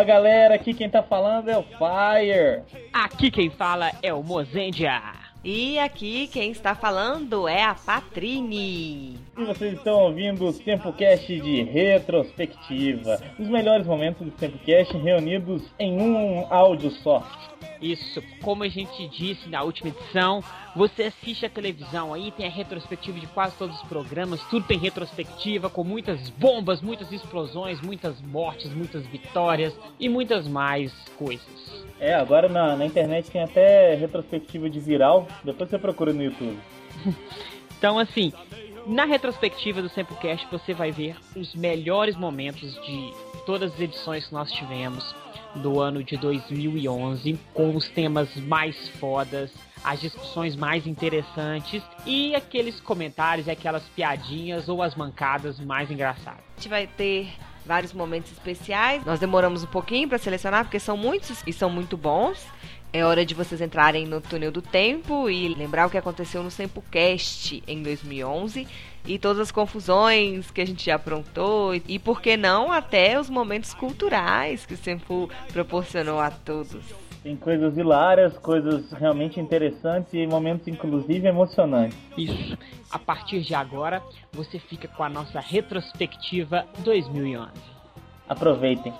Fala galera, aqui quem tá falando é o Fire. Aqui quem fala é o Mozendia. E aqui quem está falando é a Patrine. E vocês estão ouvindo o TempoCast de retrospectiva. Os melhores momentos do TempoCast reunidos em um áudio só. Isso, como a gente disse na última edição, você assiste a televisão aí, tem a retrospectiva de quase todos os programas, tudo tem retrospectiva, com muitas bombas, muitas explosões, muitas mortes, muitas vitórias e muitas mais coisas. É, agora na, na internet tem até retrospectiva de viral, depois você procura no YouTube. então, assim, na retrospectiva do Samplecast você vai ver os melhores momentos de todas as edições que nós tivemos do ano de 2011, com os temas mais fodas, as discussões mais interessantes e aqueles comentários, aquelas piadinhas ou as mancadas mais engraçadas. A gente vai ter vários momentos especiais. Nós demoramos um pouquinho para selecionar porque são muitos e são muito bons. É hora de vocês entrarem no túnel do tempo e lembrar o que aconteceu no Sempocast em 2011 e todas as confusões que a gente já aprontou e, por que não, até os momentos culturais que o Sempo proporcionou a todos. Tem coisas hilárias, coisas realmente interessantes e momentos inclusive emocionantes. Isso. A partir de agora, você fica com a nossa retrospectiva 2011. Aproveitem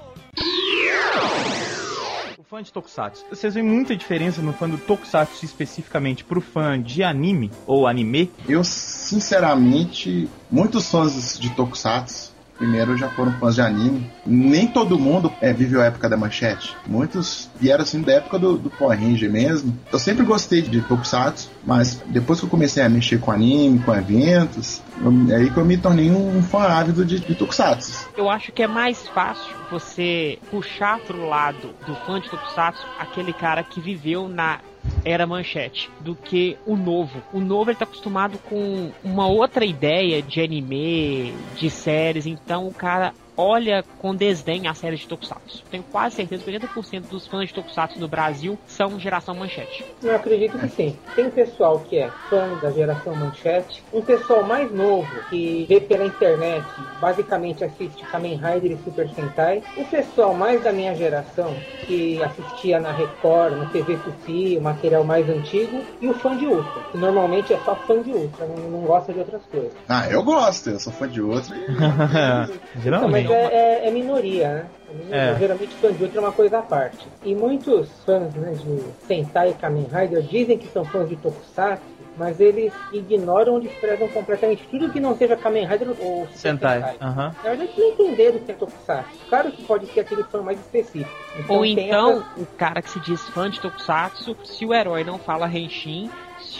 fã de Tokusatsu. Vocês veem muita diferença no fã do Tokusatsu especificamente pro fã de anime ou anime? Eu, sinceramente, muitos fãs de Tokusatsu primeiro já foram fãs de anime. Nem todo mundo é, viveu a época da manchete. Muitos vieram assim da época do, do Power Ranger mesmo. Eu sempre gostei de Tokusatsu, mas depois que eu comecei a mexer com anime, com eventos, eu, é aí que eu me tornei um fã ávido de, de Tokusatsu. Eu acho que é mais fácil você puxar pro lado do fã de Tokusatsu aquele cara que viveu na era manchete do que o novo. O novo ele tá acostumado com uma outra ideia de anime, de séries, então o cara olha com desdém a série de Tokusatsu. Tenho quase certeza que 80% dos fãs de Tokusatsu no Brasil são geração manchete. Eu acredito que sim. Tem pessoal que é fã da geração manchete, um pessoal mais novo que vê pela internet, basicamente assiste Kamen Rider e Super Sentai, o pessoal mais da minha geração que assistia na Record, no TV Tupi, o material mais antigo, e o fã de Ultra, que normalmente é só fã de Ultra, não, não gosta de outras coisas. Ah, eu gosto, eu sou fã de Ultra. E... É, é, é, minoria, né? É minoria. É. Geralmente fã de Ultra é uma coisa à parte. E muitos fãs né, de Sentai e Kamen Rider dizem que são fãs de Tokusatsu, mas eles ignoram ou desprezam completamente tudo que não seja Kamen Rider ou Sentai. Sentai. Uhum. Na verdade, não entenderam o que é Tokusatsu. Claro que pode ser aquele fã mais específico. Então, ou então, essa... o cara que se diz fã de Tokusatsu, se o herói não fala Henshin,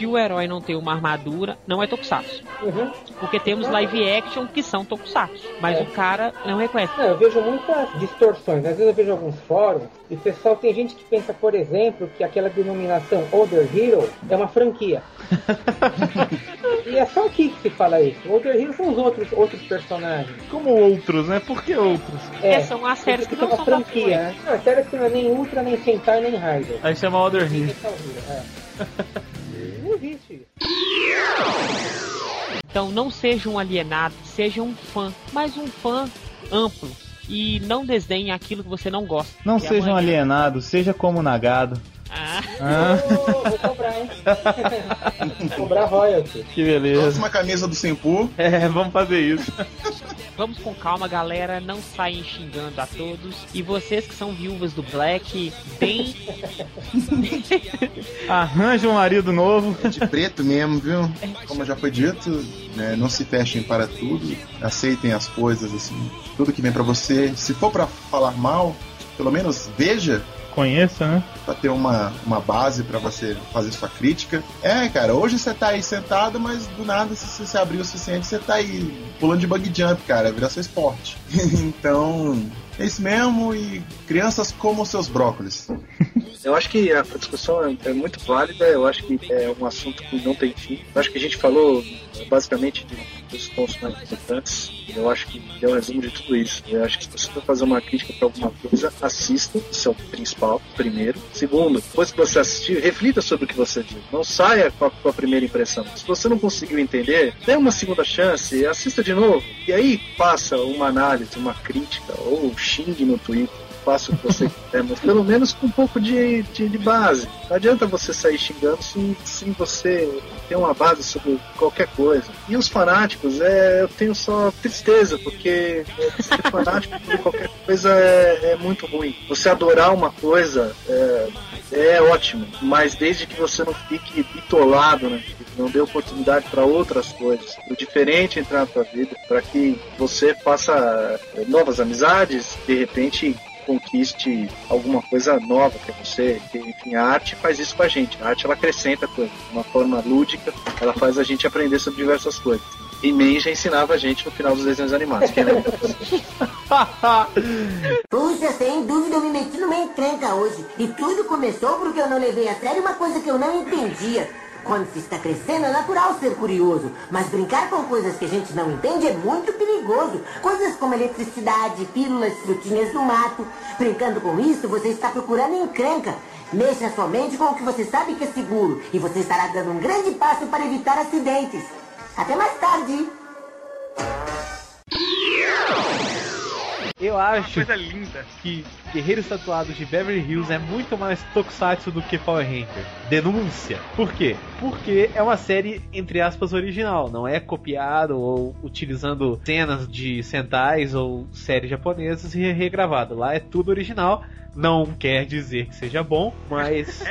se o herói não tem uma armadura, não é Tokusatsu. Uhum. Porque temos live action que são Tokusatsu, mas é. o cara não reconhece. Não, eu vejo muitas distorções. Às vezes eu vejo alguns fóruns e o pessoal tem gente que pensa, por exemplo, que aquela denominação Other Hero é uma franquia. e é só aqui que se fala isso. Other Hero são os outros, outros personagens. Como outros, né? Por que outros? É, é são as séries que não são franquia, né? Não, é séries que não é nem Ultra, nem Sentai, nem Rider. Aí chama Other Hero. É. Então não seja um alienado, seja um fã, mas um fã amplo. E não desdenhe aquilo que você não gosta. Não seja um alienado, seja como Nagado. Ah. ah. Vou cobrar, hein? vou cobrar royalty. Que beleza. Próxima camisa do Sempu. É, vamos fazer isso. Vamos com calma, galera. Não saem xingando a todos. E vocês que são viúvas do Black, bem. Arranja um marido novo. É de preto mesmo, viu? Como já foi dito, né, não se fechem para tudo. Aceitem as coisas, assim. Tudo que vem para você. Se for para falar mal, pelo menos veja conheça, né? Pra ter uma, uma base para você fazer sua crítica. É, cara, hoje você tá aí sentado, mas do nada, se você se abrir o suficiente, você tá aí pulando de bug jump, cara, virar seu esporte. então, é isso mesmo e crianças comam seus brócolis. Eu acho que a discussão é, é muito válida, eu acho que é um assunto que não tem fim. Eu acho que a gente falou basicamente dos pontos mais importantes. Eu acho que é um resumo de tudo isso. Eu acho que se você for fazer uma crítica para alguma coisa, assista, isso é o principal, primeiro. Segundo, depois que você assistir, reflita sobre o que você viu. Não saia com a, com a primeira impressão. Se você não conseguiu entender, dê uma segunda chance, assista de novo. E aí passa uma análise, uma crítica, ou xingue no Twitter fácil que você quiser, mas pelo menos com um pouco de, de, de base. Não adianta você sair xingando sem, sem você ter uma base sobre qualquer coisa. E os fanáticos, é, eu tenho só tristeza, porque ser fanático por qualquer coisa é, é muito ruim. Você adorar uma coisa é, é ótimo, mas desde que você não fique bitolado, né? Não dê oportunidade para outras coisas, o diferente entrar na vida, para que você faça é, novas amizades, de repente conquiste alguma coisa nova para você. Que, enfim, a arte faz isso com a gente. A arte ela acrescenta coisas, de uma forma lúdica, ela faz a gente aprender sobre diversas coisas. E Man já ensinava a gente no final dos desenhos animados. Quem lembra? Puxa, sem dúvida eu me meti numa encrenca hoje. E tudo começou porque eu não levei a sério uma coisa que eu não entendia. Quando se está crescendo é natural ser curioso, mas brincar com coisas que a gente não entende é muito perigoso. Coisas como eletricidade, pílulas, frutinhas do mato. Brincando com isso, você está procurando encrenca. Mexa somente com o que você sabe que é seguro e você estará dando um grande passo para evitar acidentes. Até mais tarde. Eu acho Coisa linda. que Guerreiros Tatuados de Beverly Hills é muito mais Tokusatsu do que Power Ranger. Denúncia. Por quê? Porque é uma série, entre aspas, original. Não é copiado ou utilizando cenas de Sentais ou séries japonesas e regravado. Lá é tudo original. Não quer dizer que seja bom, mas.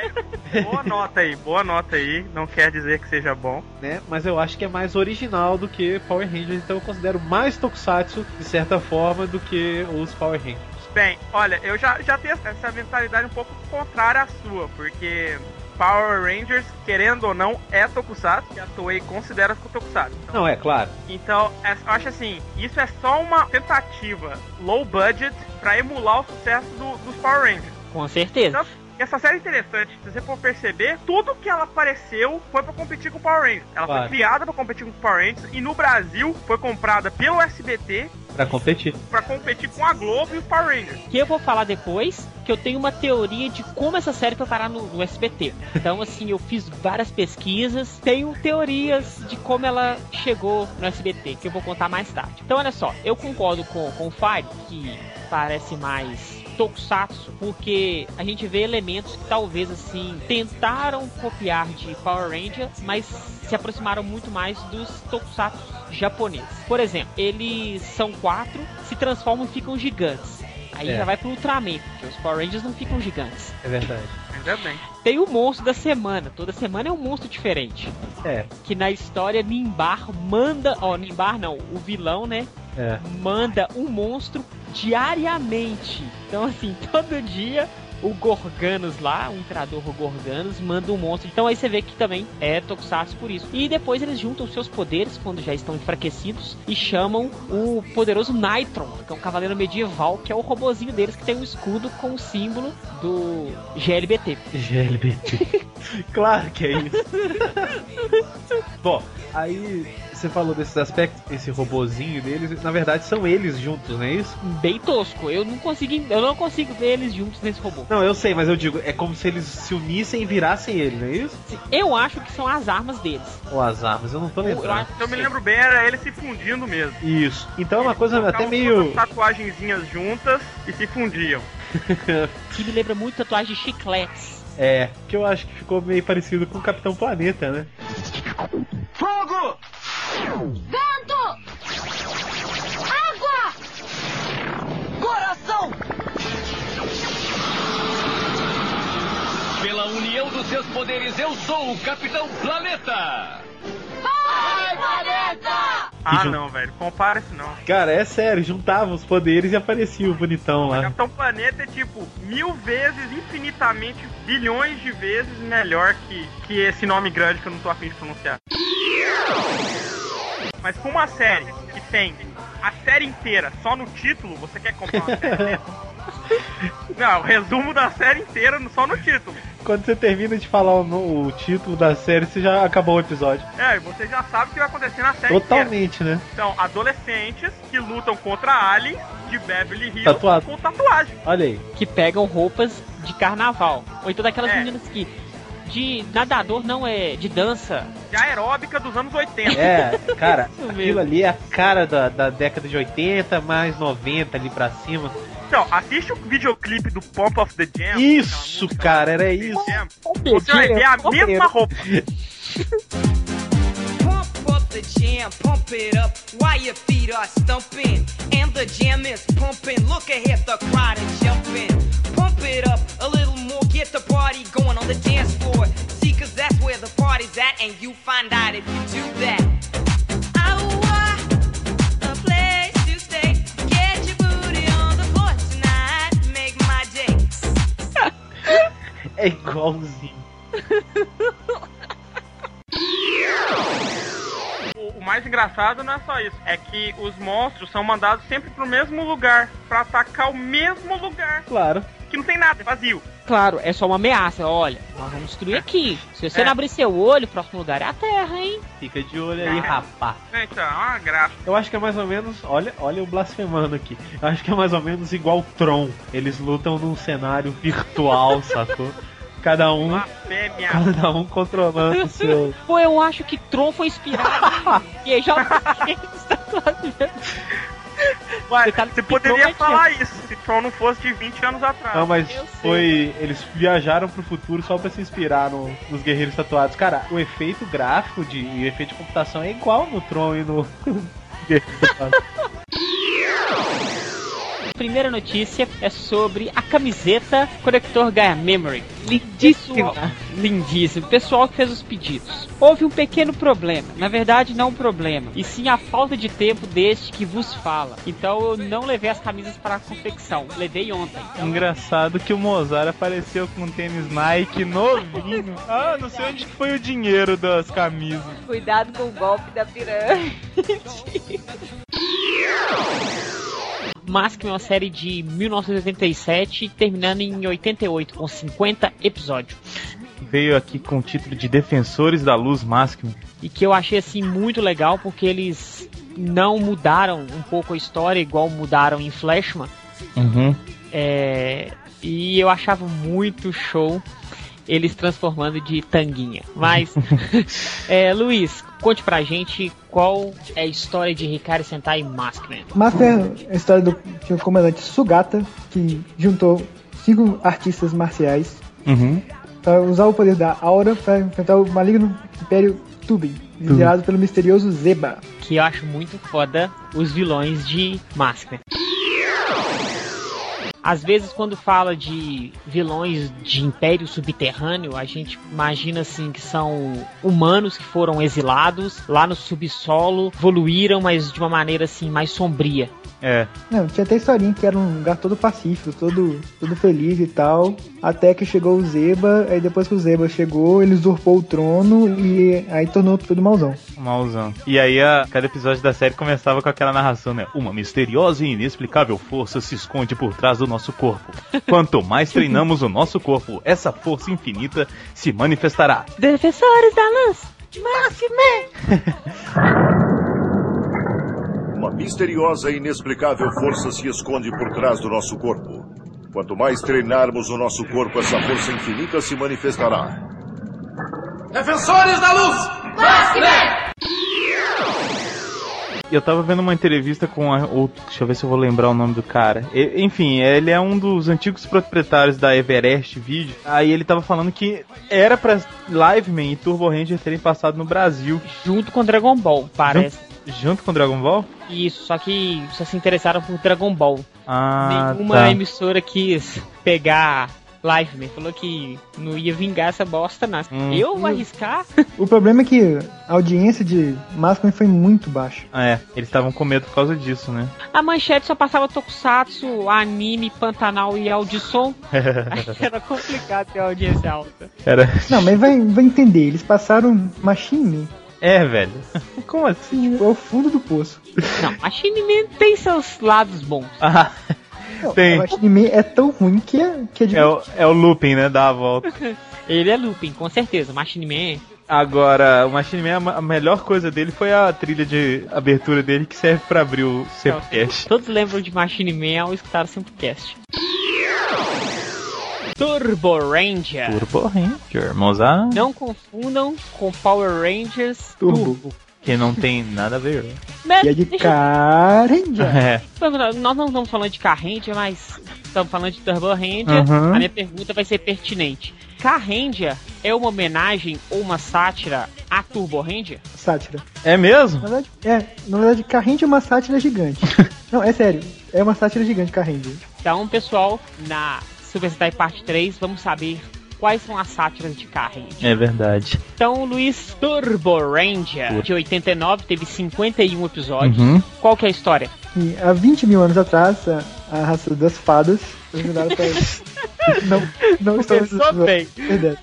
Boa nota aí, boa nota aí. Não quer dizer que seja bom. né? Mas eu acho que é mais original do que Power Rangers, então eu considero mais Tokusatsu, de certa forma, do que os Power Rangers. Bem, olha, eu já, já tenho essa mentalidade um pouco contrária à sua, porque Power Rangers, querendo ou não, é Tokusatsu, e a Toei considera Tokusatsu. Então, Não, é claro. Então, é- eu acho assim, isso é só uma tentativa low budget pra emular o sucesso do- dos Power Rangers. Com certeza. Então, essa série é interessante, se você for perceber, tudo que ela apareceu foi pra competir com o Power Rangers. Ela Claro. foi criada pra competir com o Power Rangers e no Brasil foi comprada pelo SBT Pra competir. pra competir com a Globo e o Power Rangers. Que eu vou falar depois, que eu tenho uma teoria de como essa série foi parar no, no SBT. Então, assim, eu fiz várias pesquisas, tenho teorias de como ela chegou no SBT, que eu vou contar mais tarde. Então, olha só, eu concordo com, com o Fire, que parece mais tokusatsu, porque a gente vê elementos que talvez assim tentaram copiar de Power Ranger, mas se aproximaram muito mais dos tokusatsu japoneses. Por exemplo, eles são quatro, se transformam e ficam gigantes. Aí É. já vai pro Ultraman, porque os Power Rangers não ficam gigantes. É verdade. Ainda bem. Tem o monstro da semana, toda semana é um monstro diferente. É, Que na história Nimbar manda, ó, Nimbar não, o vilão, né? é. manda um monstro diariamente. Então, assim, todo dia o Gorganos lá, o imperador Gorganos, manda um monstro. Então aí você vê que também é Tokusatsu por isso. E depois eles juntam seus poderes quando já estão enfraquecidos e chamam o poderoso Nitron, que é um cavaleiro medieval, que é o robozinho deles que tem um escudo com o símbolo do GLBT. GLBT. claro que é isso. Bom, aí você falou desses aspectos, esse robozinho deles, na verdade são eles juntos, não é isso? Bem tosco. Eu não consigo, eu não consigo ver eles juntos nesse robô. Não, eu sei, mas eu digo, é como se eles se unissem e virassem ele, não é isso? Eu acho que são as armas deles. Ou as armas, eu não tô Eu lembrando. acho Se eu me lembro bem, era ele se fundindo mesmo. Isso. Então é uma coisa até meio. tatuagenzinhas juntas e se fundiam. que me lembra muito tatuagem de chicletes. É, que eu acho que ficou meio parecido com o Capitão Planeta, né? Fogo! Vento! Água! Coração! Pela união dos seus poderes, eu sou o Capitão Planeta! Vai, planeta! Ah, não, velho. Compara isso não. Cara, é sério, juntava os poderes e aparecia o bonitão lá. Capitão Planeta é tipo mil vezes, infinitamente, bilhões de vezes melhor que, que esse nome grande que eu não tô afim de pronunciar. Mas com uma série que tem a série inteira só no título, você quer comprar uma série dessa? Não, o resumo da série inteira só no título. Quando você termina de falar o, no- o título da série, você já acabou o episódio. É, e você já sabe o que vai acontecer na série inteira. Totalmente, né? São adolescentes que lutam contra aliens de Beverly Hills Tatuado. com tatuagem. Olha aí. que pegam roupas de carnaval. Ou então daquelas É. meninas que de nadador não é de dança. De aeróbica dos anos 80. É, cara, aquilo ali é a cara da, da década de 80, mais 90 ali pra cima. Então, assiste o videoclipe do Pump of the Jam. Isso, cara, era isso. Jam. Você vai ver a mesma roupa. The jam, pump it up while your feet are stumping. And the jam is pumping. Look ahead, the crowd is jumping. Pump it up a little get the party going on the dance floor. See, cause that's where the party's at, and you find out if you do that. Ow, a place to stay. Get your booty on the floor tonight. Make my day. É igualzinho. O, o mais engraçado não é só isso, é que os monstros são mandados sempre pro mesmo lugar, pra atacar o mesmo lugar. Claro. Que não tem nada, é vazio. Claro, é só uma ameaça. Olha, nós vamos destruir aqui. Se você É. não abrir seu olho, o próximo lugar é a Terra, hein? Fica de olho aí, rapá. Gente, é uma graça. Eu acho que é mais ou menos. Olha, olha o blasfemando aqui. Eu acho que é mais ou menos igual Tron. Eles lutam num cenário virtual, sacou? Cada um, cada um controlando o seu. Pô, eu acho que Tron foi inspirado em Ué, Detalhe você poderia falar isso se Tron não fosse de 20 anos atrás. Não, mas Eu sei. foi. Eles viajaram pro futuro só pra se inspirar no- nos guerreiros tatuados. Cara, o efeito gráfico de, e o efeito de computação é igual no Tron e no. Guerreiro Tatuado. Primeira notícia é sobre a camiseta conector Gaia Memory. Lindíssima. Lindíssimo. Pessoal que fez os pedidos. Houve um pequeno problema. Na verdade, não um problema. E sim a falta de tempo deste que vos fala. Então eu não levei as camisas para a confecção. Levei ontem. Engraçado que o Mozart apareceu com um tênis Nike novinho. Ah, não sei onde que foi o dinheiro das camisas. Cuidado com o golpe da pirâmide. Mask é uma série de 1987, terminando em 88, com 50 episódios. Veio aqui com o título de Defensores da Luz Máximo. E que eu achei assim muito legal porque eles não mudaram um pouco a história igual mudaram em Flashman. Uhum. É, e eu achava muito show eles transformando de tanguinha. Mas, é, Luiz, conte pra gente qual é a história de Hikari Sentai Maskman. Master é a história do um comandante Sugata, que juntou cinco artistas marciais Uhum. para usar o poder da aura para enfrentar o maligno Império Tubin, liderado pelo misterioso Zeba. Que eu acho muito foda os vilões de Maskman. Às vezes, quando fala de vilões de império subterrâneo, a gente imagina assim que são humanos que foram exilados lá no subsolo, evoluíram, mas de uma maneira assim mais sombria. É. Não, tinha até historinha que era um lugar todo pacífico, todo, todo feliz e tal. Até que chegou o Zeba, aí depois que o Zeba chegou, ele usurpou o trono e aí tornou tudo mauzão. Malzão. E aí, a, cada episódio da série começava com aquela narração, né? Uma misteriosa e inexplicável força se esconde por trás do nosso corpo. Quanto mais treinamos o nosso corpo, essa força infinita se manifestará. Defensores da luz! Maskman! Uma misteriosa e inexplicável força se esconde por trás do nosso corpo. Quanto mais treinarmos o nosso corpo, essa força infinita se manifestará. Defensores da luz! Maskman! Eu tava vendo uma entrevista com a, outro, deixa eu ver se eu vou lembrar o nome do cara. E- enfim, ele é um dos antigos proprietários da Everest Video. Aí ele tava falando que era pra Liveman e Turbo Ranger terem passado no Brasil. Junto com Dragon Ball, parece. Junto, junto com Dragon Ball? Isso, só que só se interessaram por Dragon Ball. Ah, Nenhuma tá. emissora quis pegar Liveman. Falou que não ia vingar essa bosta, não. Hum. Eu vou arriscar? O problema é que a audiência de Maskman foi muito baixa. Ah, é, eles estavam com medo por causa disso, né? A manchete só passava Tokusatsu, anime, Pantanal e Audisson. Era complicado ter audiência alta. Era. Não, mas vai, vai entender, eles passaram Machine. É, velho. Como assim? Tipo, é o fundo do poço. Não, a Machine Man tem seus lados bons. Ah, Não, Tem. O Machine Man é tão ruim que é, que é é o, é o looping, né? Dá a volta. Ele é looping, com certeza. Machine Man. Agora, o Machine Man, a a melhor coisa dele foi a trilha de abertura dele que serve pra abrir o Sempcast. Todos lembram de Machine Man ao escutar o Simplecast. Turbo Ranger. Turbo Ranger, Mozart. Não confundam com Power Rangers Turbo. Turbo. Que não tem nada a ver. Né? E é de Carendia. É. Nós não estamos falando de Carrendia, mas estamos falando de Turbo Ranger. Uhum. A minha pergunta vai ser pertinente. Carrendia é uma homenagem ou uma sátira a Turbo Ranger? Sátira. É mesmo? Na verdade, é, na verdade, Carrendia é uma sátira gigante. Não, é sério. É uma sátira gigante, Carrendia. Então, pessoal, na Super Sentai Parte 3, vamos saber quais são as sátiras de Carrendia. É verdade. Então, Luiz, Turbo Ranger, de 89, teve 51 episódios. Uhum. Qual que é a história? E há 20 mil anos atrás, a, a raça das fadas pra Não, não estou Começou bem. Verdade.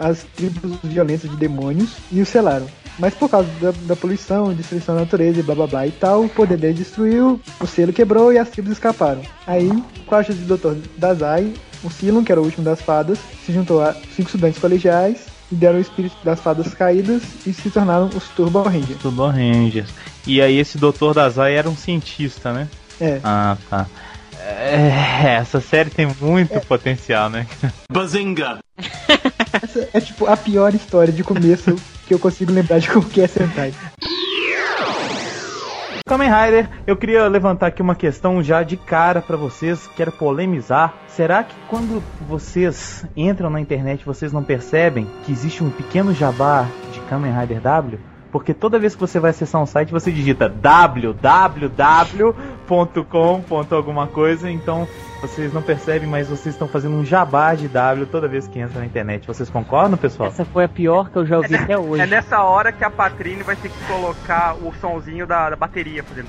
As tribos violentas de demônios e os selaram. Mas por causa da, da poluição, destruição da natureza e blá blá blá e tal, o poder dele destruiu, o selo quebrou e as tribos escaparam. Aí, com a ajuda do Dr. Dazai, o Silon, que era o último das fadas, se juntou a cinco estudantes colegiais e deram o espírito das fadas caídas e se tornaram os Turbo Rangers. Turbo Rangers. E aí esse Dr. Dazai era um cientista, né? É. Ah, tá. É, essa série tem muito potencial, né? Bazinga! Essa é tipo a pior história de começo que eu consigo lembrar de qualquer Sentai. Kamen Rider, eu queria levantar aqui uma questão já de cara pra vocês, quero polemizar. Será que quando vocês entram na internet vocês não percebem que existe um pequeno jabá de Kamen Rider W? Porque toda vez que você vai acessar um site você digita www.com. alguma coisa, então vocês não percebem, mas vocês estão fazendo um jabá de W toda vez que entra na internet. Vocês concordam, pessoal? Essa foi a pior que eu já ouvi até hoje. É nessa hora que a Patrine vai ter que colocar o somzinho da, da bateria fazendo.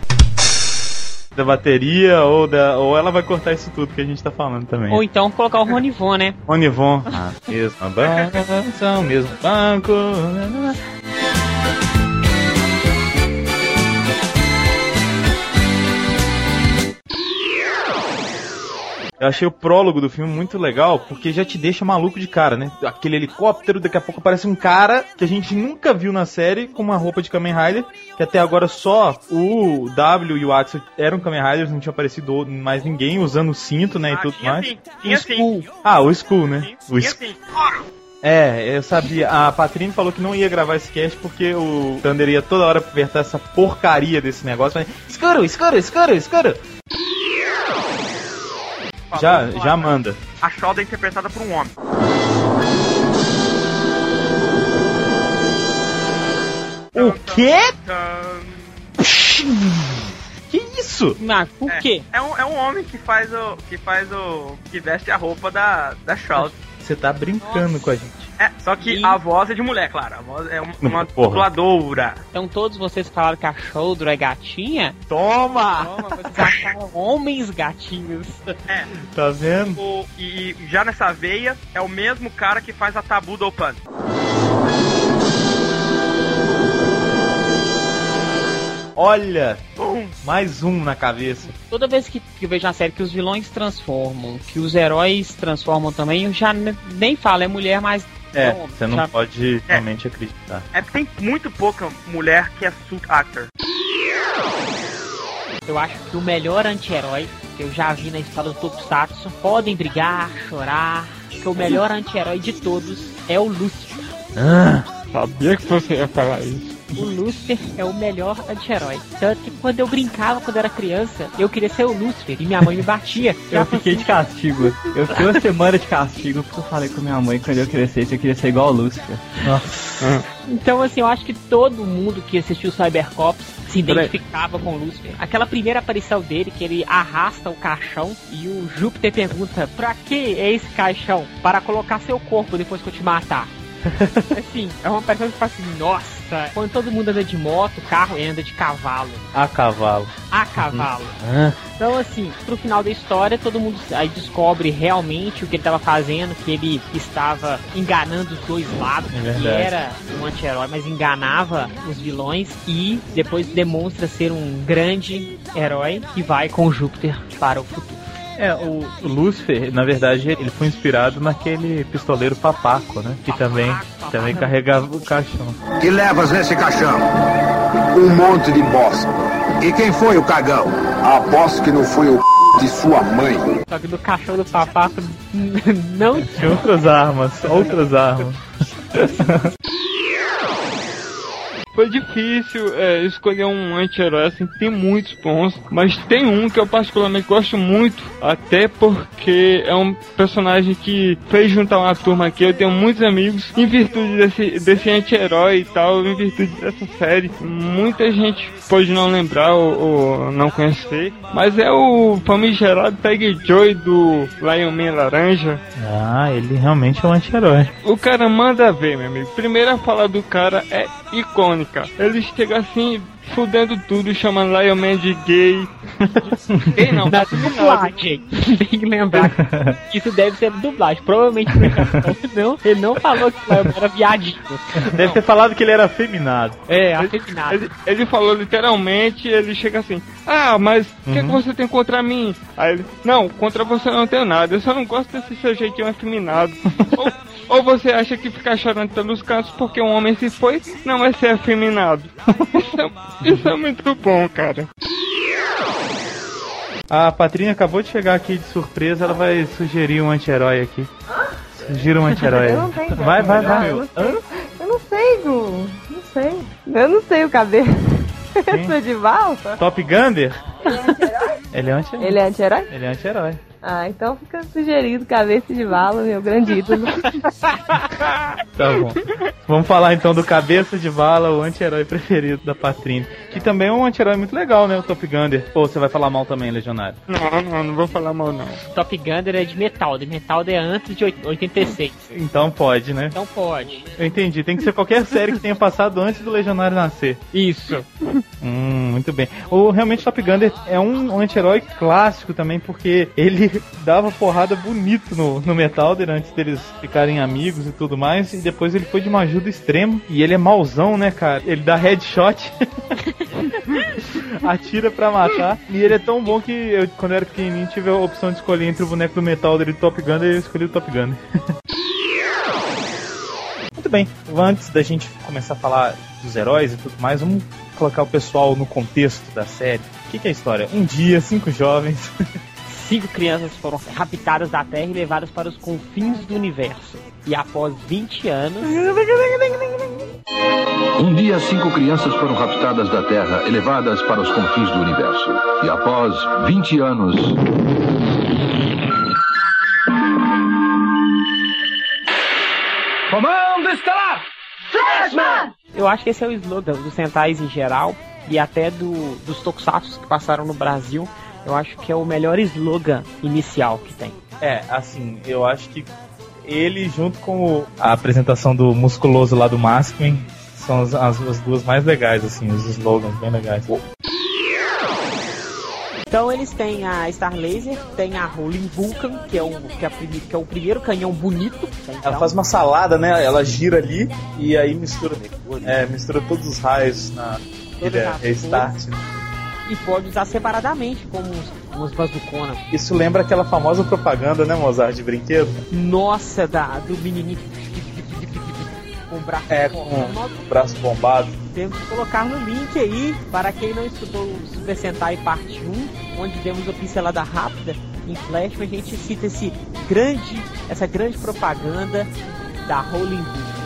Da bateria ou da ou ela vai cortar isso tudo que a gente tá falando também. Ou então colocar o Ronivon, né? Onivon, a mesma banca, mesmo banco. Eu achei o prólogo do filme muito legal, porque já te deixa maluco de cara, né? Aquele helicóptero, daqui a pouco aparece um cara que a gente nunca viu na série com uma roupa de Kamen Rider, que até agora só o W e o Axel eram Kamen Riders, não tinha aparecido mais ninguém usando o cinto, né, e tudo tinha mais. sim, tinha o Skull. Ah, o Skull, né? o Skull. É, eu sabia. A Patrine falou que não ia gravar esse cast porque o Thunder ia toda hora apertar essa porcaria desse negócio. Mas, escuro, escuro, escuro, escuro. Já, já manda. A Shoda é interpretada por um homem. O quê? Que isso? Mas por É, quê? É um, é um homem que faz o. que faz o. que veste a roupa da, da Shroud. Você tá brincando com a gente. É, só que E- a voz é de mulher, claro. A voz é um- uma Porra. dubladora. Então todos vocês falaram que a Shoulder é gatinha? Toma! Toma, vocês acharam homens gatinhos. É. Tá vendo? O, e e já nessa veia, é o mesmo cara que faz a Tabu do Opan. Olha, mais um na cabeça. Toda vez que, que eu vejo uma série que os vilões transformam, que os heróis transformam também, eu já ne- nem falo, é mulher, mas. É, homem. você não Já- pode realmente acreditar. É porque tem muito pouca mulher que é suit actor. Eu acho que o melhor anti-herói que eu já vi na história do Tokusatsu podem brigar, chorar, que o melhor anti-herói de todos é o Lúcifer. Ah, Sabia que você ia falar isso. O Lúcifer é o melhor anti-herói. Tanto que quando eu brincava quando eu era criança, eu queria ser o Lúcifer e minha mãe me batia. Eu fiquei de castigo. Eu fiquei uma semana de castigo porque eu falei com minha mãe que quando eu crescesse eu queria ser igual o Lúcifer. Então, assim, eu acho que todo mundo que assistiu Cybercops se identificava com o Lúcifer. Aquela primeira aparição dele, que ele arrasta o caixão e o Júpiter pergunta: Pra que é esse caixão? Para colocar seu corpo depois que eu te matar. assim, é uma pessoa que fala assim: Nossa, quando todo mundo anda de moto, carro anda de cavalo. a cavalo. A cavalo. Ah, Então, assim, pro final da história, todo mundo aí descobre realmente o que ele estava fazendo, que ele estava enganando os dois lados, É que era um anti-herói, mas enganava os vilões e depois demonstra ser um grande herói que vai com Júpiter para o futuro. É, o Lúcifer, na verdade, ele foi inspirado naquele pistoleiro papaco, né? Que também, também carregava o caixão. Que levas nesse caixão? Um monte de bosta. E quem foi o cagão? Aposto que não foi o de sua mãe. Só que do cachorro do papaco não Tinha outras armas, outras armas. foi difícil é, escolher um anti-herói, assim, tem muitos bons, mas tem um que eu particularmente gosto muito, até porque é um personagem que fez juntar uma turma aqui, eu tenho muitos amigos, em virtude desse, desse anti-herói e tal, em virtude dessa série. Muita gente pode não lembrar ou, ou não conhecer, mas é o famigerado Peg Joy do Lion Man Laranja. Ah, ele realmente é um anti-herói. O cara manda ver, meu amigo. Primeira fala do cara é icônica. Ele chega assim, fudendo tudo, chamando Lion Man de gay. gay não, da dublagem. Tem que lembrar que isso deve ser dublagem. Provavelmente não, ele não falou que o Lion Man era viadinho. Deve não. ter falado que ele era afeminado. É, afeminado. Ele, ele, falou literalmente, ele chega assim, ah, mas o uhum. que, é que você tem contra mim? Aí ele, não, contra você não tenho nada, eu só não gosto desse seu jeitinho afeminado. ou, ou você acha que ficar chorando pelos cantos porque um homem se foi não é ser afeminado? isso, é, é muito bom, cara. A Patrinha acabou de chegar aqui de surpresa, ela vai sugerir um anti-herói aqui. Sugira um anti-herói. Eu não tenho Vai, vai, vai. Eu não sei, eu não sei, Gu. Não sei. Eu não sei o cabelo. Sou de volta? Top Gunder? Ele é anti-herói. Ele é anti-herói? Ele é anti-herói. Ah, então fica sugerido Cabeça de Bala, meu grande ídolo. tá bom. Vamos falar então do Cabeça de Bala, o anti-herói preferido da Patrícia. Que também é um anti-herói muito legal, né? O Top Gunner. Ou você vai falar mal também, Legionário? Não, não, não vou falar mal, não. Top Gunner é de metal, de metal é antes de 86. Então pode, né? Então pode. Eu entendi. Tem que ser qualquer série que tenha passado antes do Legionário nascer. Isso. Hum, muito bem. O realmente Top Gunner é um anti-herói clássico também, porque ele dava porrada bonito no, no Metalder antes deles ficarem amigos e tudo mais. E depois ele foi de uma ajuda extrema. E ele é mauzão, né, cara? Ele dá headshot. atira pra matar. E ele é tão bom que eu, quando eu era pequenininho, tive a opção de escolher entre o boneco do Metalder e o Top Gun, e eu escolhi o Top Gun. Muito bem, antes da gente começar a falar dos heróis e tudo mais, vamos colocar o pessoal no contexto da série. O que, que é a história? Um dia, cinco jovens cinco crianças foram raptadas da Terra e levadas para os confins do universo. E após 20 anos. Um dia, cinco crianças foram raptadas da Terra e levadas para os confins do universo. E após 20 anos. Comando Estelar! Flashman! Eu acho que esse é o slogan dos Sentais em geral e até do, dos Tokusatsu que passaram no Brasil eu acho que é o melhor slogan inicial que tem. É, assim, eu acho que ele junto com a apresentação do musculoso lá do Maskman são as, as, as, duas mais legais, assim, os slogans bem legais. Então eles têm a Star Laser, tem a Rolling Vulcan, que é, o, que é, que é o primeiro canhão bonito. Ela faz uma salada, né? Ela gira ali e aí mistura, é, mistura todos os raios na restart. Né? E pode usar separadamente, como umas bazucona. Isso lembra aquela famosa propaganda, né, Mozart, de brinquedo? Nossa, da, do menininho com o braço é, com o braço bombado. Temos que colocar no link aí, para quem não estudou o Super Sentai Parte 1, onde demos uma pincelada rápida em Flash, a gente cita esse grande, essa grande propaganda da Rolling Bull.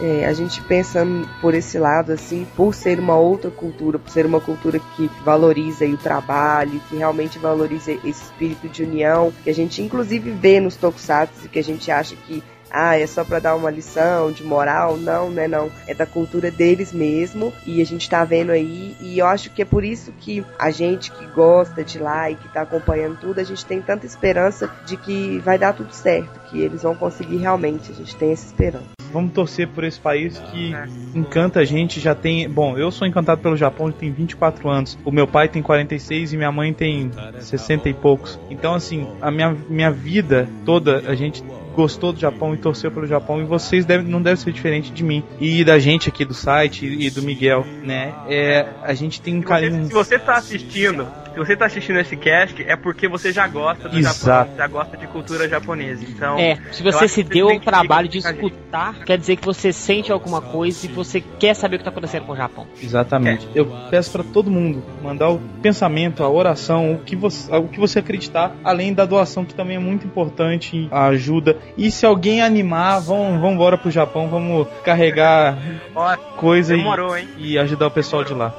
É, a gente pensa por esse lado, assim, por ser uma outra cultura, por ser uma cultura que valoriza o trabalho, que realmente valoriza esse espírito de união, que a gente inclusive vê nos tokusatsu, que a gente acha que ah, é só para dar uma lição de moral. Não, né, não. É da cultura deles mesmo e a gente tá vendo aí e eu acho que é por isso que a gente que gosta de lá e que tá acompanhando tudo, a gente tem tanta esperança de que vai dar tudo certo, que eles vão conseguir realmente. A gente tem essa esperança vamos torcer por esse país que encanta a gente. Já tem. Bom, eu sou encantado pelo Japão, tem 24 anos. O meu pai tem 46 e minha mãe tem 60 e poucos. Então, assim, a minha, minha vida toda, a gente gostou do Japão e torceu pelo Japão e vocês devem, não devem ser diferente de mim e da gente aqui do site e do Miguel, né? É, a gente tem um carinho. se você tá assistindo Se você tá assistindo esse cast, é porque você já gosta do Exato. Japão, já gosta de cultura japonesa. Então, É, se você se deu o trabalho de escutar, quer dizer que você sente alguma coisa e você quer saber o que tá acontecendo com o Japão. Exatamente. Eu peço pra todo mundo mandar o pensamento, a oração, o que você, o que você acreditar, além da doação que também é muito importante, a ajuda. E se alguém animar, vamos, vamos embora pro Japão, vamos carregar Ó, coisa e, demorou, hein? e ajudar o pessoal de lá.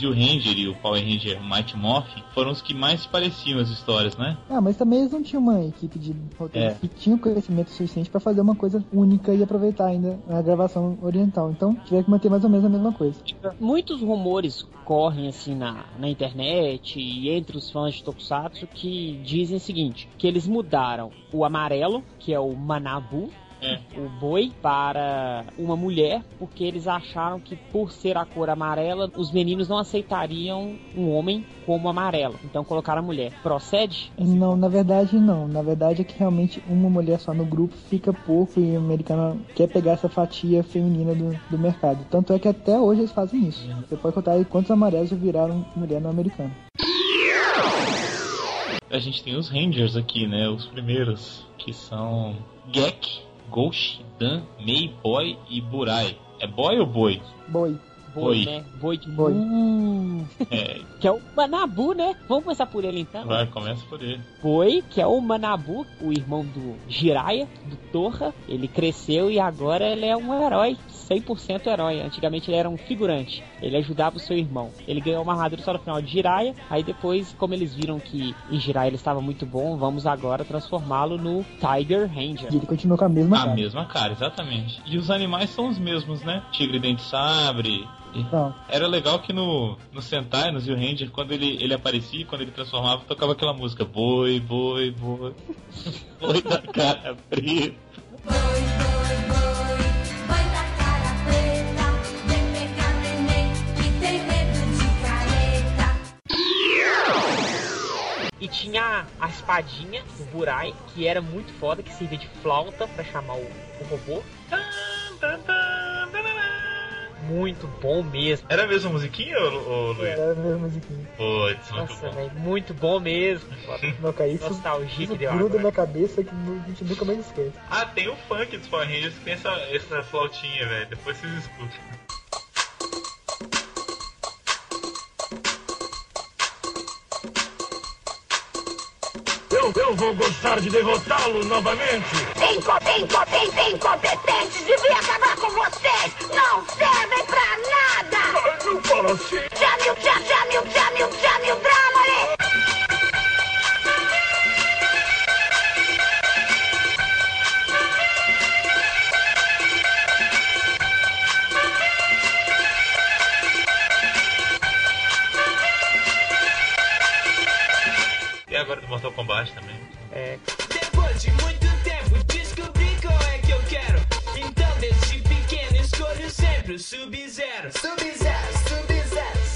E o Ranger e o Power Ranger Mighty Morphin foram os que mais se pareciam as histórias, né? Ah, mas também eles não tinham uma equipe de roteiristas É. que tinha conhecimento suficiente pra fazer uma coisa única e aproveitar ainda a gravação oriental. Então, tiver que manter mais ou menos a mesma coisa. Muitos rumores correm assim na, na internet e entre os fãs de Tokusatsu que dizem o seguinte, que eles mudaram o amarelo, que é o Manabu, É. o boi, para uma mulher, porque eles acharam que por ser a cor amarela, os meninos não aceitariam um homem como amarelo. Então colocaram a mulher. Procede? Não, na verdade não. Na verdade é que realmente uma mulher só no grupo fica pouco e a americana quer pegar essa fatia feminina do, do mercado. Tanto é que até hoje eles fazem isso. Você pode contar aí quantos amarelos viraram mulher no americano. A gente tem os Rangers aqui, né? Os primeiros, que são Gek, Ghost, Dan, Mei, Boy e Burai. É boy ou boi? Boi. Boi, Boi. né? Boi de Boi. Mu. É, que é o Manabu, né? Vamos começar por ele então. vai, começa por ele. Boi, que é o Manabu, o irmão do Jiraiya, do Torra. Ele cresceu e agora ele é um herói, 100% herói. Antigamente ele era um figurante. Ele ajudava o seu irmão. Ele ganhou uma armadura só no final de Jiraiya. Aí depois, como eles viram que em Jiraiya ele estava muito bom, vamos agora transformá-lo no Tiger Ranger. E ele continua com a mesma A cara. mesma cara, exatamente. E os animais são os mesmos, né? Tigre dente sabre. Não. Era legal que no, no Sentai, no Zio Ranger, quando ele, ele aparecia, quando ele transformava, tocava aquela música Boi, boi, boi. Boi da cara preta. E tinha a espadinha, o Burai, que era muito foda, que servia de flauta pra chamar o, o robô. Muito bom mesmo. Era a mesma musiquinha, ô, ô Luiz? Era a mesma musiquinha. Putz, muito Nossa, bom. velho, muito bom mesmo. Não, cara, isso, Nostalgia isso que deu gruda na cabeça que a gente nunca mais esquece. Ah, tem o funk dos Power Rangers que tem essa, essa flautinha, velho. Depois vocês escutam. Eu, eu vou gostar de derrotá-lo novamente. Incompetentes, devia acabar com vocês! Não servem pra nada! Não fala assim. Chame o, chame, chame o, chame o, chame o agora do Mortal Kombat também. É, Depois de muito tempo descobri qual é que eu quero. Então desde pequeno escolho sempre o Sub-Zero. Sub-Zero, Sub-Zero, Sub-Zero,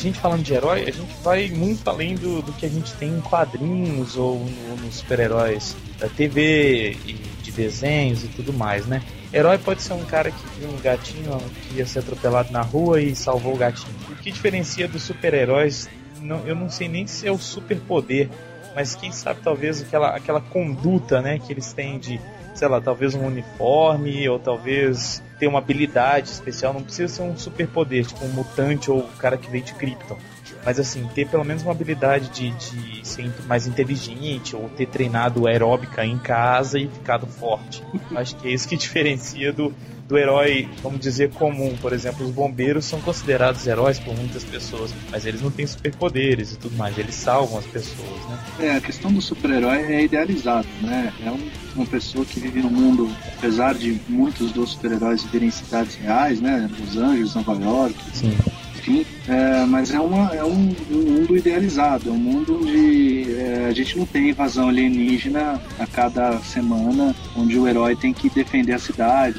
gente falando de herói, a gente vai muito além do, do que a gente tem em quadrinhos ou no- nos super-heróis da TV e de desenhos e tudo mais, né? Herói pode ser um cara que viu um gatinho que ia ser atropelado na rua e salvou o gatinho. O que diferencia dos super-heróis, não- eu não sei nem se é o superpoder, mas quem sabe talvez aquela, aquela conduta né, que eles têm de, sei lá, talvez um uniforme ou talvez ter uma habilidade especial, não precisa ser um superpoder, tipo um mutante ou o cara que veio de Krypton. Mas assim, ter pelo menos uma habilidade de, de ser mais inteligente ou ter treinado aeróbica em casa e ficado forte. Acho que é isso que diferencia do, do herói, vamos dizer, comum. Por exemplo, os bombeiros são considerados heróis por muitas pessoas, mas eles não têm superpoderes e tudo mais, eles salvam as pessoas, né? É, a questão do super-herói é idealizado, né? É um- uma pessoa que vive num mundo, apesar de muitos dos super-heróis viverem em cidades reais, né? Los Angeles, Nova York, Sim. enfim, é, mas é, uma, é um, um mundo idealizado, é um mundo onde é, a gente não tem invasão alienígena a cada semana, onde o herói tem que defender a cidade.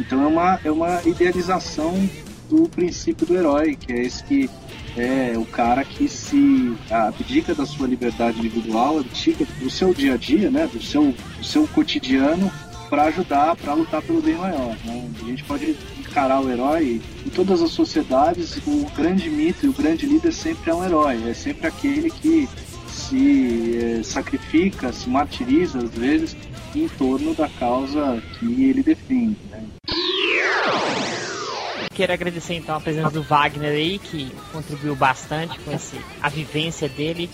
Então é uma, é uma idealização do princípio do herói, que é esse que é o cara que se abdica da sua liberdade individual, abdica do seu dia a dia, né, do seu, do seu cotidiano para ajudar, para lutar pelo bem maior. Né? A gente pode encarar o herói em todas as sociedades, o grande mito e o grande líder sempre é um herói, é sempre aquele que se eh, sacrifica, se martiriza às vezes em torno da causa que ele defende. Né? Quero agradecer então a presença do Wagner aí, que contribuiu bastante com esse, a vivência dele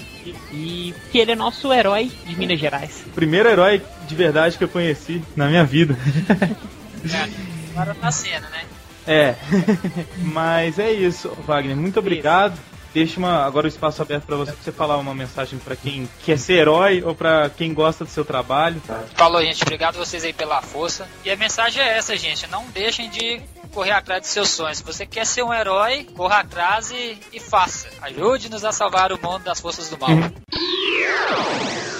e que ele é nosso herói de Minas Gerais. Primeiro herói de verdade que eu conheci na minha vida. Agora tá sendo, né? É. Mas é isso, Wagner. Muito obrigado. Deixa uma, agora o espaço aberto para você, pra você falar uma mensagem para quem quer ser herói ou para quem gosta do seu trabalho. Falou, gente. Obrigado vocês aí pela força. E a mensagem é essa, gente. Não deixem de correr atrás dos seus sonhos. Se você quer ser um herói, corra atrás e, e faça. Ajude-nos a salvar o mundo das forças do mal.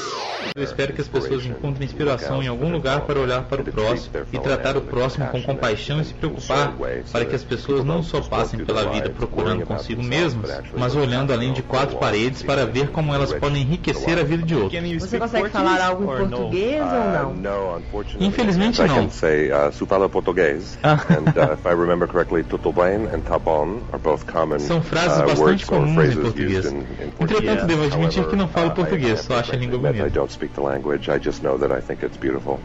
Eu espero que as pessoas encontrem inspiração em algum lugar para olhar para o próximo e tratar o próximo com compaixão e se preocupar para que as pessoas não só passem pela vida procurando consigo mesmas, mas olhando além de quatro paredes para ver como elas podem enriquecer a vida de outros. Você consegue falar algo em português ou não? Infelizmente I não. can say uh, fala português, and uh, if I remember correctly, tudo bem and tá bom are both common São frases uh, bastante comuns em phrases português. Entretanto, Portuguese. devo admitir que não falo português, I só acho a língua I bonita. Speak the language. I just know that I think it's beautiful.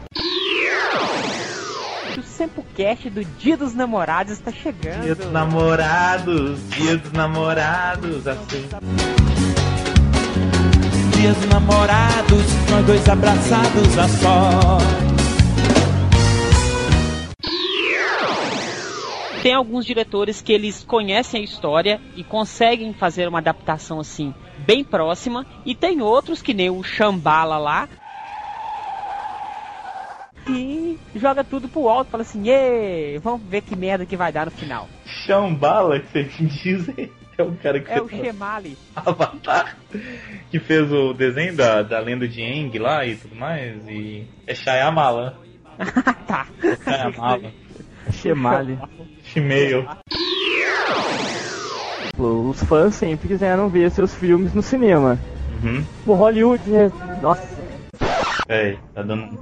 O Sempocast do Dia dos Namorados está chegando. Dia dos namorados, dia dos namorados, assim. Dia dos namorados, nós dois abraçados a só. Tem alguns diretores que eles conhecem a história e conseguem fazer uma adaptação assim bem próxima, e tem outros que nem o Shambhala lá que joga tudo pro alto, fala assim: "Ê, vamos ver que merda que vai dar no final". Shambhala, que vocês dizem, é o cara que É o fez Shemali. Avatar, que fez o desenho da, da lenda de Aang lá e tudo mais, e é Shyamala. tá. Shyamala. Shemali. Shimeio. Os fãs sempre quiseram ver seus filmes no cinema. Uhum. O Hollywood, né? Nossa, Véi, tá dando.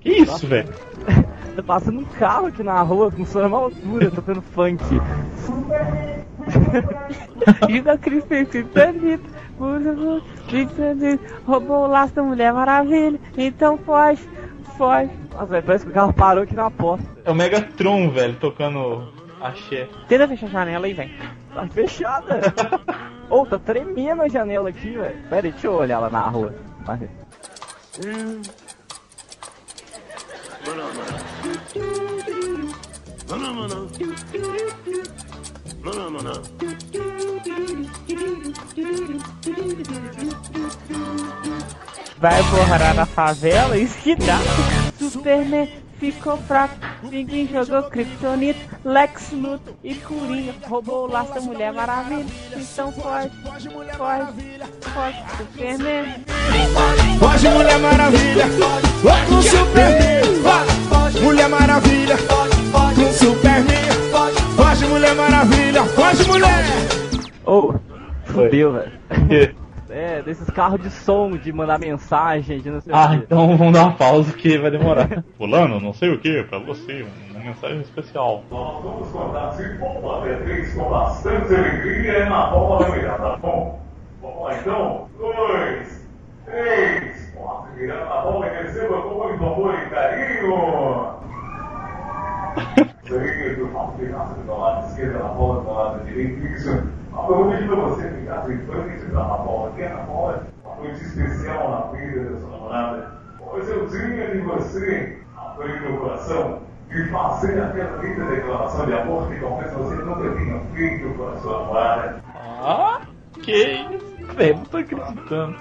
Que isso, velho? tá passando um carro aqui na rua com som uma altura, tocando funk. E da Kristen Titanic, roubou o laço da Mulher Maravilha, então foge, foge. Nossa, velho, parece que o carro parou aqui na porta. É o Megatron, velho, tocando axé. Tenta fechar a janela aí, velho. Tá fechada. Ô, tá tremendo a janela aqui, velho. Pera aí, deixa eu olhar lá na rua. Vai ver. Vai borrar na favela, isso que dá. Superman ficou fraco, Pinguim jogou Kryptonita, Lex Luthor e Coringa roubou o laço da Mulher Maravilha. Então foge, foge, foge, Superman. Foge, Mulher Maravilha, com Superman. Foge, Mulher Maravilha, com Superman. Foge, Mulher Maravilha, foge, mulher. Ô, fudeu, velho. É, desses carros de som, de mandar mensagem, de não sei Ah, o quê. então vamos dar uma pausa que vai demorar. Fulano, não sei o que, pra você, uma mensagem especial. Nós vamos contar se bomba B3 com bastante alegria na bola virada, tá bom? Vamos lá então. Dois, três, quatro, virando a bola e receba com muito amor e carinho. Seria do lado ficasse do lado esquerdo na bola, do lado direito, isso. A pergunta de você ficar em frente da bola, quer na bola, uma noite especial na vida da sua namorada. Pois eu tinha de você abrir o coração e fazer aquela linda declaração de amor que talvez você nunca tenha feito com a sua namorada. Ah, que isso, velho, não tô acreditando.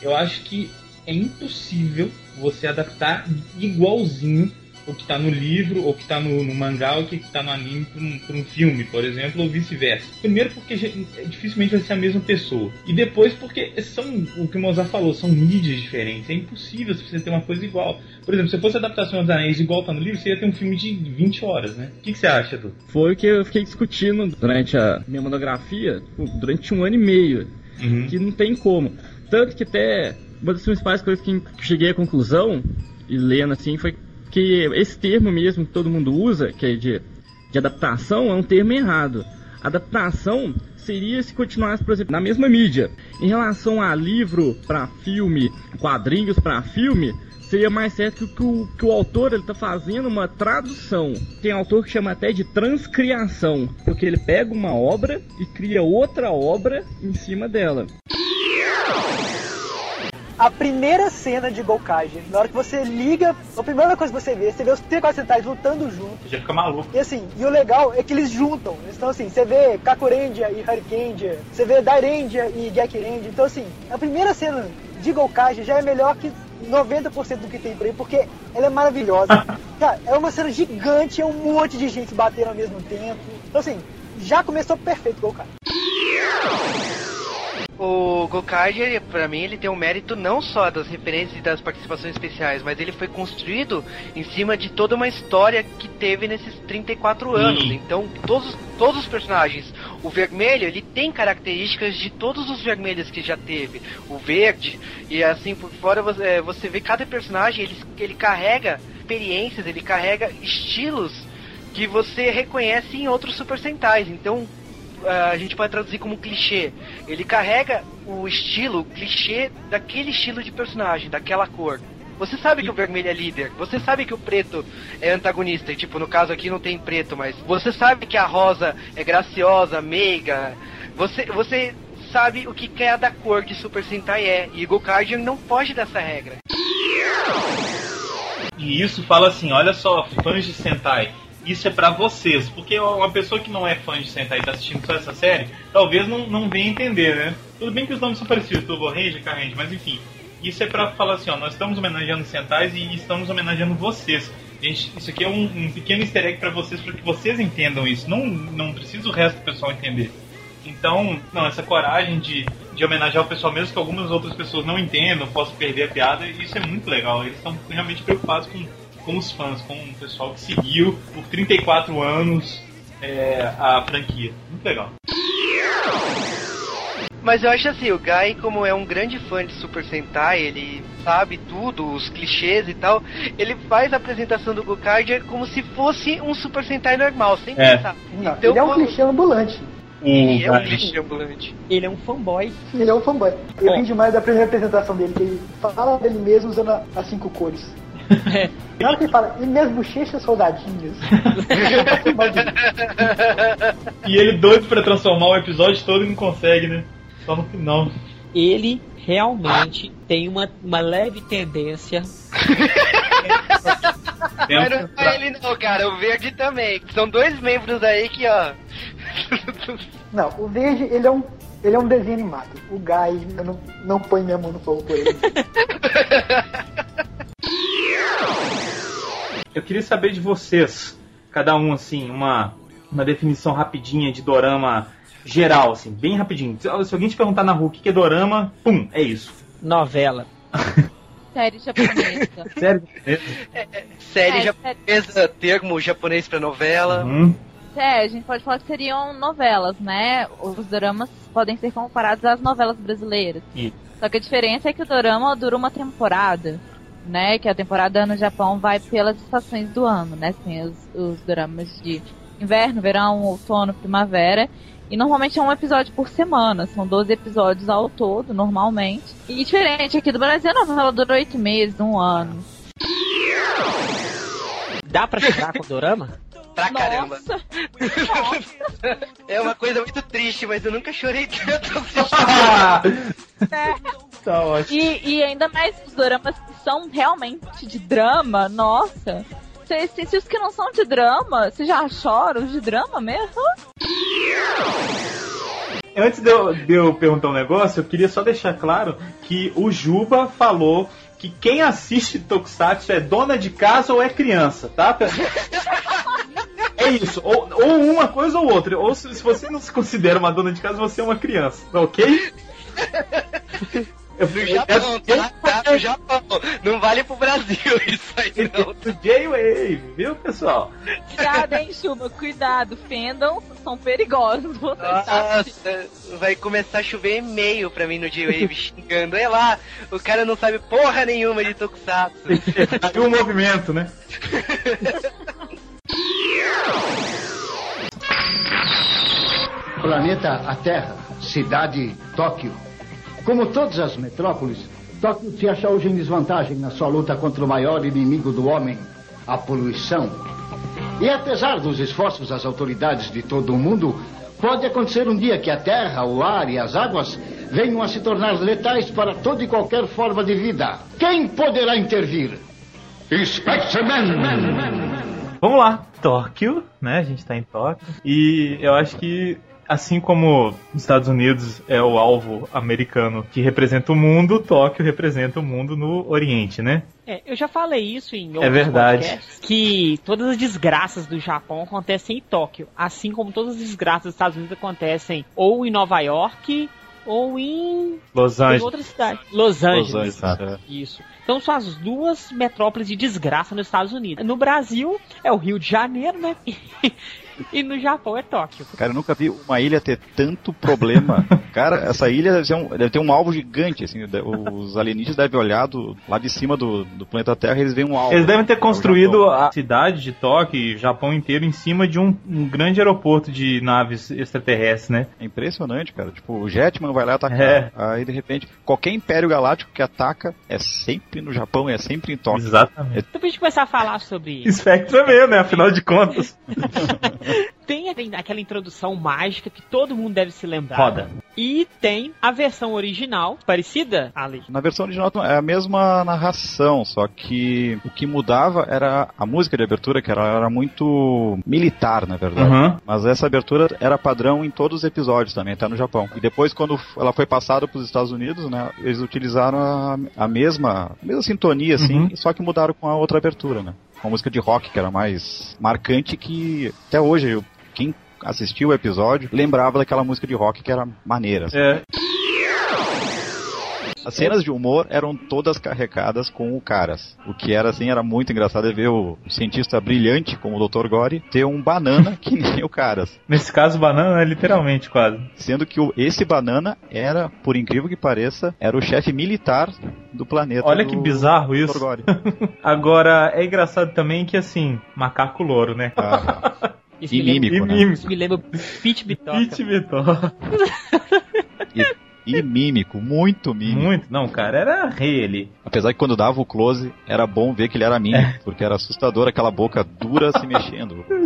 Eu acho que é impossível você adaptar igualzinho o que tá no livro, ou que tá no, no mangá, ou que tá no anime pra um, um filme, por exemplo, ou vice-versa. Primeiro porque ge- dificilmente vai ser a mesma pessoa. E depois porque são, o que o Mozart falou, são mídias diferentes. É impossível você ter uma coisa igual. Por exemplo, se fosse adaptar Senhor dos Anéis igual tá no livro, você ia ter um filme de 20 horas, né? O que, que você acha, Edu? Foi o que eu fiquei discutindo durante a minha monografia, durante um ano e meio, que não tem como. Tanto que até uma das principais coisas que eu cheguei à conclusão, e lendo assim, foi que esse termo mesmo que todo mundo usa, que é de, de adaptação, é um termo errado. Adaptação seria se continuasse, por exemplo, na mesma mídia. Em relação a livro para filme, quadrinhos para filme, seria mais certo que, o- que o autor ele tá fazendo uma tradução. Tem autor que chama até de transcriação, porque ele pega uma obra e cria outra obra em cima dela. A primeira cena de Gokage, na hora que você liga, a primeira coisa que você vê, você vê os 34 centais lutando juntos. Já fica maluco. E assim, e o legal é que eles juntam. Então assim, você vê Kakurendia e Harikendia, você vê Dairendia e Gekirendia. Então assim, a primeira cena de Gokage já é melhor que 90% do que tem por aí, porque ela é maravilhosa. Cara, é uma cena gigante, é um monte de gente batendo ao mesmo tempo. Então assim, já começou perfeito Gokage. O Gokage, ele- pra mim, ele tem um mérito não só das referências e das participações especiais, mas ele foi construído em cima de toda uma história que teve nesses 34 anos. Então, todos, todos os personagens, o vermelho, ele tem características de todos os vermelhos que já teve. O verde, e assim por fora, você, é, você vê cada personagem, ele, ele carrega experiências, ele carrega estilos que você reconhece em outros Super Sentais. Então, a gente pode traduzir como clichê. Ele carrega o estilo, o clichê daquele estilo de personagem, daquela cor. Você sabe que o vermelho é líder, você sabe que o preto é antagonista, e tipo, no caso aqui não tem preto, mas você sabe que a rosa é graciosa, meiga. Você, você sabe o que cada cor de Super Sentai é, e Gokaigen não foge dessa regra. E isso fala assim, olha só, fãs de Sentai, isso é pra vocês, porque uma pessoa que não é fã de Sentai e tá assistindo só essa série, talvez não, não venha entender, né? Tudo bem que os nomes são parecidos, Turbo Ranger, Carrente, mas enfim, isso é pra falar assim, ó, nós estamos homenageando Sentais e estamos homenageando vocês. Gente, isso aqui é um, um pequeno easter egg pra vocês, para que vocês entendam isso, não, não precisa o resto do pessoal entender. Então, não, essa coragem de, de homenagear o pessoal, mesmo que algumas outras pessoas não entendam, possam perder a piada, isso é muito legal. Eles estão realmente preocupados com, com os fãs, com o pessoal que seguiu por 34 anos é, a franquia. Muito legal. Mas eu acho assim, o Guy, como é um grande fã de Super Sentai, ele sabe tudo, os clichês e tal, ele faz a apresentação do Gokaiger como se fosse um Super Sentai normal, sem É. pensar. Não, Então, ele é um quando- clichê ambulante. Ele é um clichê ambulante. Ele é um fanboy. Ele é um fanboy. Eu ri demais da primeira apresentação dele, que ele fala dele mesmo usando as cinco cores. Na hora que ele fala, e minhas bochechas soldadinhas. E ele doido pra transformar o episódio todo e não consegue, né? Só no final. Ele realmente tem uma, uma leve tendência. Mas não é ele não, cara, o Verde também. São dois membros aí que, ó. Não, o verde, ele é um. Ele é um desenho animado. O Guy, eu não, não põe minha mão no fogo por ele. Eu queria saber de vocês, cada um assim, uma, uma definição rapidinha de dorama geral, assim, bem rapidinho. Se, alguém te perguntar na rua o que é dorama, pum, é isso. Novela. Série japonesa. Sério? Série É, japonesa, termo japonês pra novela. Uhum. É, a gente pode falar que seriam novelas, né? Os dramas podem ser comparados às novelas brasileiras. E Só que a diferença é que o dorama dura uma temporada, né? Que a temporada no Japão vai pelas estações do ano, né? Tem os, os dramas de inverno, verão, outono, primavera. E normalmente é um episódio por semana, são 12 episódios ao todo, normalmente. E diferente aqui do Brasil, a novela dura 8 meses, um ano. Dá pra chorar com dorama? Pra caramba. é uma coisa muito triste, mas eu nunca chorei tanto assistindo. Tá ótimo. E, e ainda mais os dramas que são realmente de drama, nossa. Se, se, se os que não são de drama, você já chora os de drama mesmo? Antes de eu, de eu perguntar um negócio, eu queria só deixar claro que o Juba falou que quem assiste Tokusatsu é dona de casa ou é criança, tá? É isso, ou, ou uma coisa ou outra. Ou se, se você não se considera uma dona de casa, você é uma criança, ok? No Japão, tá? Tá no Japão. Não vale pro Brasil isso aí, não. J-Wave, viu, pessoal? Cuidado, hein, Chuba, cuidado. Fandoms são perigosos. Nossa, vai começar a chover e-mail pra mim no J-Wave xingando. Olha lá, o cara não sabe porra nenhuma de Tokusatsu. E o movimento, né? Planeta a Terra, cidade Tóquio. Como todas as metrópoles, Tóquio se acha hoje em desvantagem na sua luta contra o maior inimigo do homem, a poluição. E apesar dos esforços das autoridades de todo o mundo, pode acontecer um dia que a terra, o ar e as águas venham a se tornar letais para toda e qualquer forma de vida. Quem poderá intervir? Spectreman! Vamos lá, Tóquio, né? A gente tá em Tóquio. E eu acho que, assim como os Estados Unidos é o alvo americano que representa o mundo, Tóquio representa o mundo no Oriente, né? É, eu já falei isso em outros É verdade. podcasts, que todas as desgraças do Japão acontecem em Tóquio, assim como todas as desgraças dos Estados Unidos acontecem ou em Nova York ou em Los em Angeles. outra cidade. Los Angeles. Los Angeles, Isso. Então são as duas metrópoles de desgraça nos Estados Unidos. No Brasil é o Rio de Janeiro, né? e no Japão é Tóquio. Cara, eu nunca vi uma ilha ter tanto problema. Cara, essa ilha deve, ser um- deve ter um alvo gigante, assim. Os alienígenas devem olhar do, lá de cima do, do planeta Terra e eles veem um alvo. Eles devem ter construído a cidade de Tóquio e o Japão inteiro em cima de um, um grande aeroporto de naves extraterrestres, né? É impressionante, cara. Tipo, o Jetman vai lá atacar. É. Aí, de repente, qualquer Império Galáctico que ataca é sempre no Japão, é sempre em Tóquio. Exatamente. Então pra gente começar a falar sobre Spectre mesmo, né? Afinal de contas. tem aquela introdução mágica que todo mundo deve se lembrar. Roda. E tem a versão original, parecida, Ali. Na versão original é a mesma narração, só que o que mudava era a música de abertura, que era, era muito militar, na verdade. Uhum. Mas essa abertura era padrão em todos os episódios também, até no Japão. E depois, quando ela foi passada para os Estados Unidos, né, eles utilizaram a, a mesma, a mesma sintonia, assim, Uhum. só que mudaram com a outra abertura, né? Uma música de rock que era mais marcante que até hoje eu- assistiu o episódio lembrava daquela música de rock que era maneira. assim. É. As cenas de humor eram todas carregadas com o Caras. O que era assim, era muito engraçado é ver o cientista brilhante como o Dr. Gore ter um banana que nem o Caras. Nesse caso, banana é literalmente quase. Sendo que o- esse banana era, por incrível que pareça, era o chefe militar do planeta. Olha do que bizarro isso. Agora, é engraçado também que, assim, macaco louro, né? Isso E me lembra- mímico, né? Isso me lembra Pit Bitoca. Pit Bitoca. E, e mímico, muito mímico. Muito. Não, cara, era rei ali. Apesar que quando dava o close, era bom ver que ele era mímico, É. porque era assustador aquela boca dura se mexendo.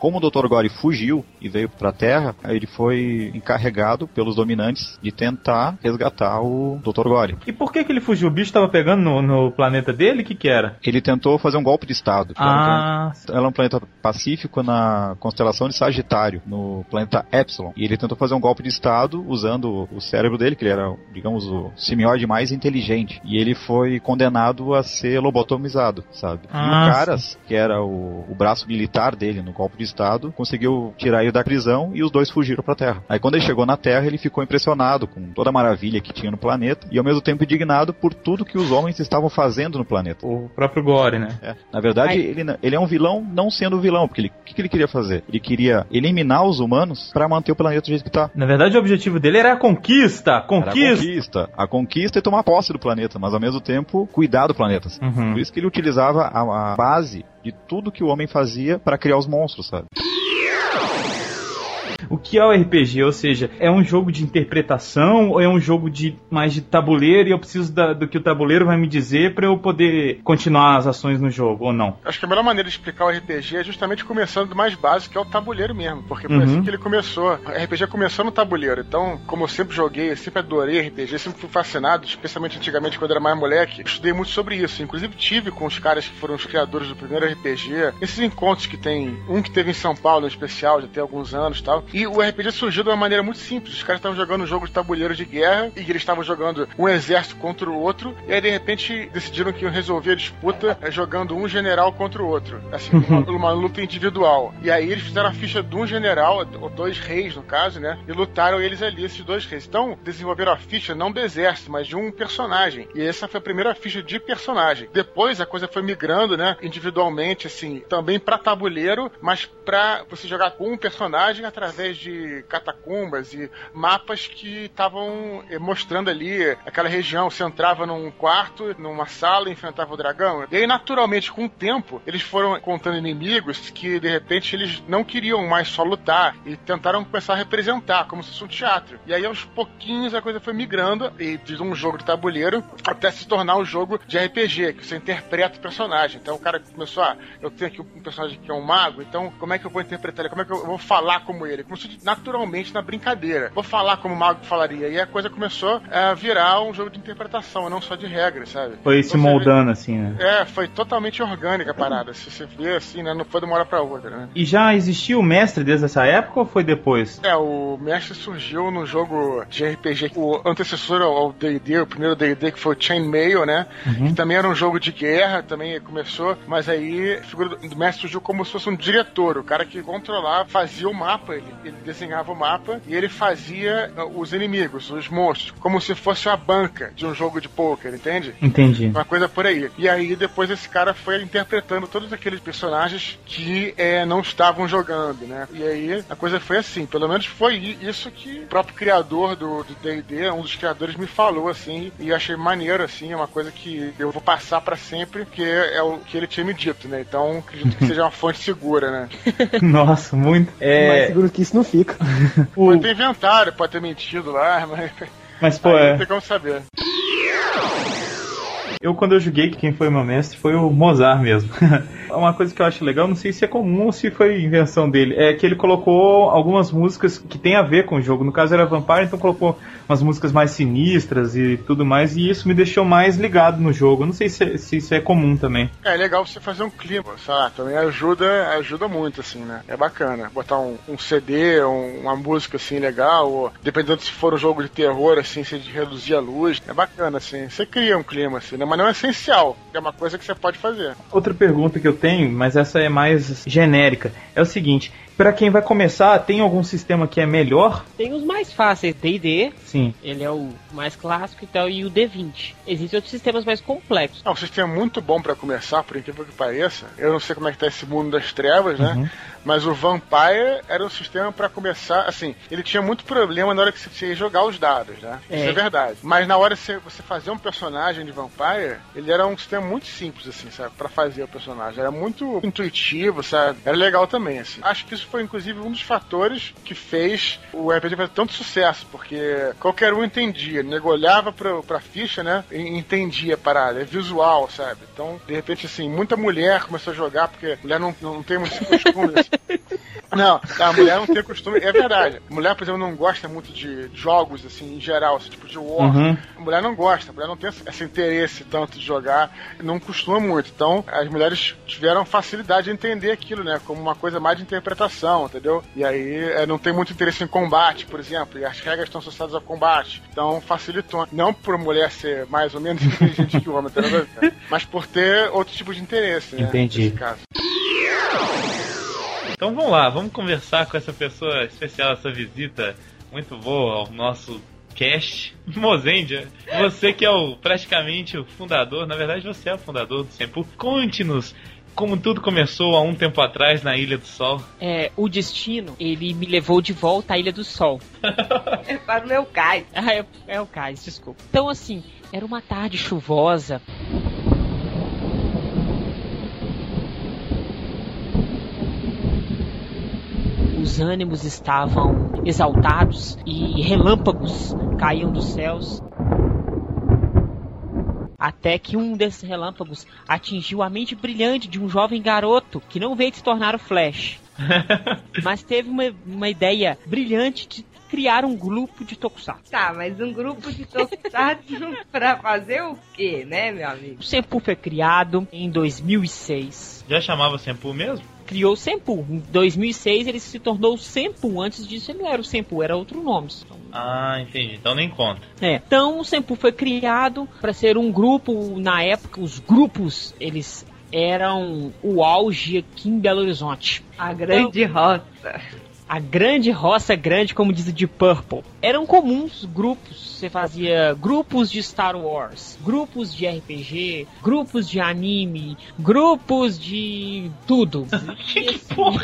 Como o Dr. Gore fugiu e veio pra Terra, aí ele foi encarregado pelos dominantes de tentar resgatar o Dr. Gore. E por que que ele fugiu? O bicho tava pegando no, no planeta dele? O que que era? Ele tentou fazer um golpe de Estado. um Ah, planeta- Ela é um planeta pacífico na constelação de Sagitário, no planeta Epsilon. E ele tentou fazer um golpe de Estado usando o cérebro dele, que ele era, digamos, o simióide mais inteligente. E ele foi condenado a ser lobotomizado, sabe? e Ah, o Caras, que era o, o braço militar dele no golpe de Estado, conseguiu tirar ele da prisão e os dois fugiram pra Terra. Aí quando ele chegou na Terra, ele ficou impressionado com toda a maravilha que tinha no planeta e ao mesmo tempo indignado por tudo que os homens estavam fazendo no planeta. o próprio Gore, né? É. Na verdade, ele, ele é um vilão não sendo vilão, porque ele, o que, que ele queria fazer? Ele queria eliminar os humanos pra manter o planeta do jeito que tá. Na verdade, o objetivo dele era a conquista. Era a Conquista. conquista. A conquista e tomar posse do planeta, mas ao mesmo tempo cuidar do planeta. Uhum. Por isso que ele utilizava a, a base de tudo que o homem fazia pra criar os monstros, sabe? O que é o RPG? Ou seja, é um jogo de interpretação ou é um jogo de mais de tabuleiro e eu preciso da- do que o tabuleiro vai me dizer pra eu poder continuar as ações no jogo ou não? Acho que a melhor maneira de explicar o RPG é justamente começando do mais básico, que é o tabuleiro mesmo. Porque foi Uhum. assim que ele começou. O RPG começou no tabuleiro. Então, como eu sempre joguei, eu sempre adorei RPG, sempre fui fascinado, especialmente antigamente quando era mais moleque, eu estudei muito sobre isso. Inclusive tive com os caras que foram os criadores do primeiro RPG, esses encontros que tem, um que teve em São Paulo em especial, já tem alguns anos e tal. E o o RPG surgiu de uma maneira muito simples. Os caras estavam jogando um jogo de tabuleiro de guerra e eles estavam jogando um exército contra o outro. E aí, de repente, decidiram que iam resolver a disputa eh, jogando um general contra o outro. Assim, uma, uma luta individual. E aí eles fizeram a ficha de um general, ou dois reis no caso, né? E lutaram eles ali, esses dois reis. Então, desenvolveram a ficha não do exército, mas de um personagem. E essa foi a primeira ficha de personagem. Depois a coisa foi migrando, né? Individualmente, assim, também pra tabuleiro, mas pra você jogar com um personagem através de catacumbas e mapas que estavam eh, mostrando ali aquela região. Você entrava num quarto, numa sala enfrentava o dragão. E aí, naturalmente, com o tempo, eles foram contando inimigos que, de repente, eles não queriam mais só lutar e tentaram começar a representar, como se fosse um teatro. E aí, aos pouquinhos, a coisa foi migrando e de um jogo de tabuleiro até se tornar um jogo de RPG, que você interpreta o personagem. Então, o cara começou a. Eu tenho aqui um personagem que é um mago, então, como é que eu vou interpretar ele? Como é que eu vou falar como ele? Naturalmente na brincadeira. Vou falar como o mago falaria. E a coisa começou a virar um jogo de interpretação, não só de regras, sabe? Foi se moldando, assim, né? É, foi totalmente orgânica a parada. Se você vê assim, né? Não foi de uma hora pra outra, né? E já existia o mestre desde essa época ou foi depois? É, o mestre surgiu no jogo de RPG, o antecessor ao D&D, o primeiro D&D que foi o Chainmail, né? Uhum. Que também era um jogo de guerra, também começou, mas aí a figura do mestre surgiu como se fosse um diretor, o cara que controlava, fazia o mapa, ele, ele desenhava o mapa e ele fazia uh, os inimigos, os monstros, como se fosse uma banca de um jogo de poker, entende? Entendi. Uma coisa por aí. E aí depois esse cara foi interpretando todos aqueles personagens que é, não estavam jogando, né? E aí a coisa foi assim. Pelo menos foi isso que o próprio criador do D&D, um dos criadores, me falou assim. E eu achei maneiro, assim. É uma coisa que eu vou passar pra sempre, porque é o que ele tinha me dito, né? Então acredito que seja uma fonte segura, né? Nossa, muito. Mais É. seguro que isso não fica. Pode ter inventado, pode ter mentido lá, mas... Mas, pô, aí é. Não tem como saber. Eu, quando eu joguei, quem foi meu mestre foi o Mozart mesmo. Uma coisa que eu acho legal, não sei se é comum ou se foi invenção dele, é que ele colocou algumas músicas que tem a ver com o jogo. No caso era Vampire, então colocou umas músicas mais sinistras e tudo mais, e isso me deixou mais ligado no jogo. Não sei se, se isso é comum também. É legal você fazer um clima, lá, também ajuda, ajuda muito, assim, né? É bacana. Botar um, um CD, um- uma música assim legal, ou dependendo se for um jogo de terror, assim, você reduzir a luz. É bacana, assim. Você cria um clima, assim, né? Mas não é essencial. É uma coisa que você pode fazer. Outra pergunta que eu tenho, mas essa é mais genérica, é o seguinte: para quem vai começar, tem algum sistema que é melhor? Tem os mais fáceis, D&D, Sim. ele é o mais clássico e tal, e o D20. Existem outros sistemas mais complexos. É um sistema muito bom pra começar, por incrível que pareça. Eu não sei como é que tá esse mundo das trevas, né? Uhum. Mas o Vampire era um sistema pra começar, assim, ele tinha muito problema na hora que você ia jogar os dados, né? Isso É. é verdade. Mas na hora que você- você fazer um personagem de Vampire, ele era um sistema muito simples, assim, sabe? Pra fazer o personagem. Era muito intuitivo, sabe? Era legal também, assim. Acho que isso foi, inclusive, um dos fatores que fez o RPG fazer tanto sucesso, porque qualquer um entendia. Nego olhava pra, pra ficha, né? E entendia a parada. É visual, sabe? Então, de repente, assim, muita mulher começou a jogar, porque mulher não, não tem muito costume. assim. Não, a mulher não tem costume, é verdade. Mulher, por exemplo, não gosta muito de jogos, assim, em geral, esse tipo de war. Uhum. A mulher não gosta, a mulher não tem esse- esse interesse tanto de jogar, não costuma muito. Então, as mulheres tiveram facilidade de entender aquilo, né? Como uma coisa mais de interpretação, entendeu? E aí é, não tem muito interesse em combate, por exemplo, e as regras estão associadas ao combate. Então, facilitou. Não por mulher ser mais ou menos inteligente que o homem, mas por ter outro tipo de interesse, né? Entendi. Nesse caso. Então vamos lá, vamos conversar com essa pessoa especial, essa visita muito boa ao nosso cast. Mozendia, você que é o praticamente o fundador, na verdade você é o fundador do Sempu. Conte-nos como tudo começou há um tempo atrás na Ilha do Sol. É, o destino, ele me levou de volta à Ilha do Sol. É para o meu cais. Ah, é, é o cais, desculpa. Então, assim, era uma tarde chuvosa. Os ânimos estavam exaltados e relâmpagos caíam dos céus. Até que um desses relâmpagos atingiu a mente brilhante de um jovem garoto que não veio se tornar o Flash. mas teve uma, uma ideia brilhante de criar um grupo de Tokusatsu. Tá, mas um grupo de tokusatsu pra fazer o quê, né, meu amigo? O Senpu foi criado em 2006. Já chamava Sempu mesmo? criou o Senpu. Em 2006 ele se tornou o Senpu. Antes disso ele não era o Senpu, era outro nome. Ah, entendi. Então nem conta. É. Então o Senpu foi criado para ser um grupo. Na época, os grupos eles eram o auge aqui em Belo Horizonte. A grande Então, roça. A grande roça grande, como diz o de Purple. Eram comuns grupos. Você fazia grupos de Star Wars, grupos de RPG, grupos de anime, grupos de tudo. que porra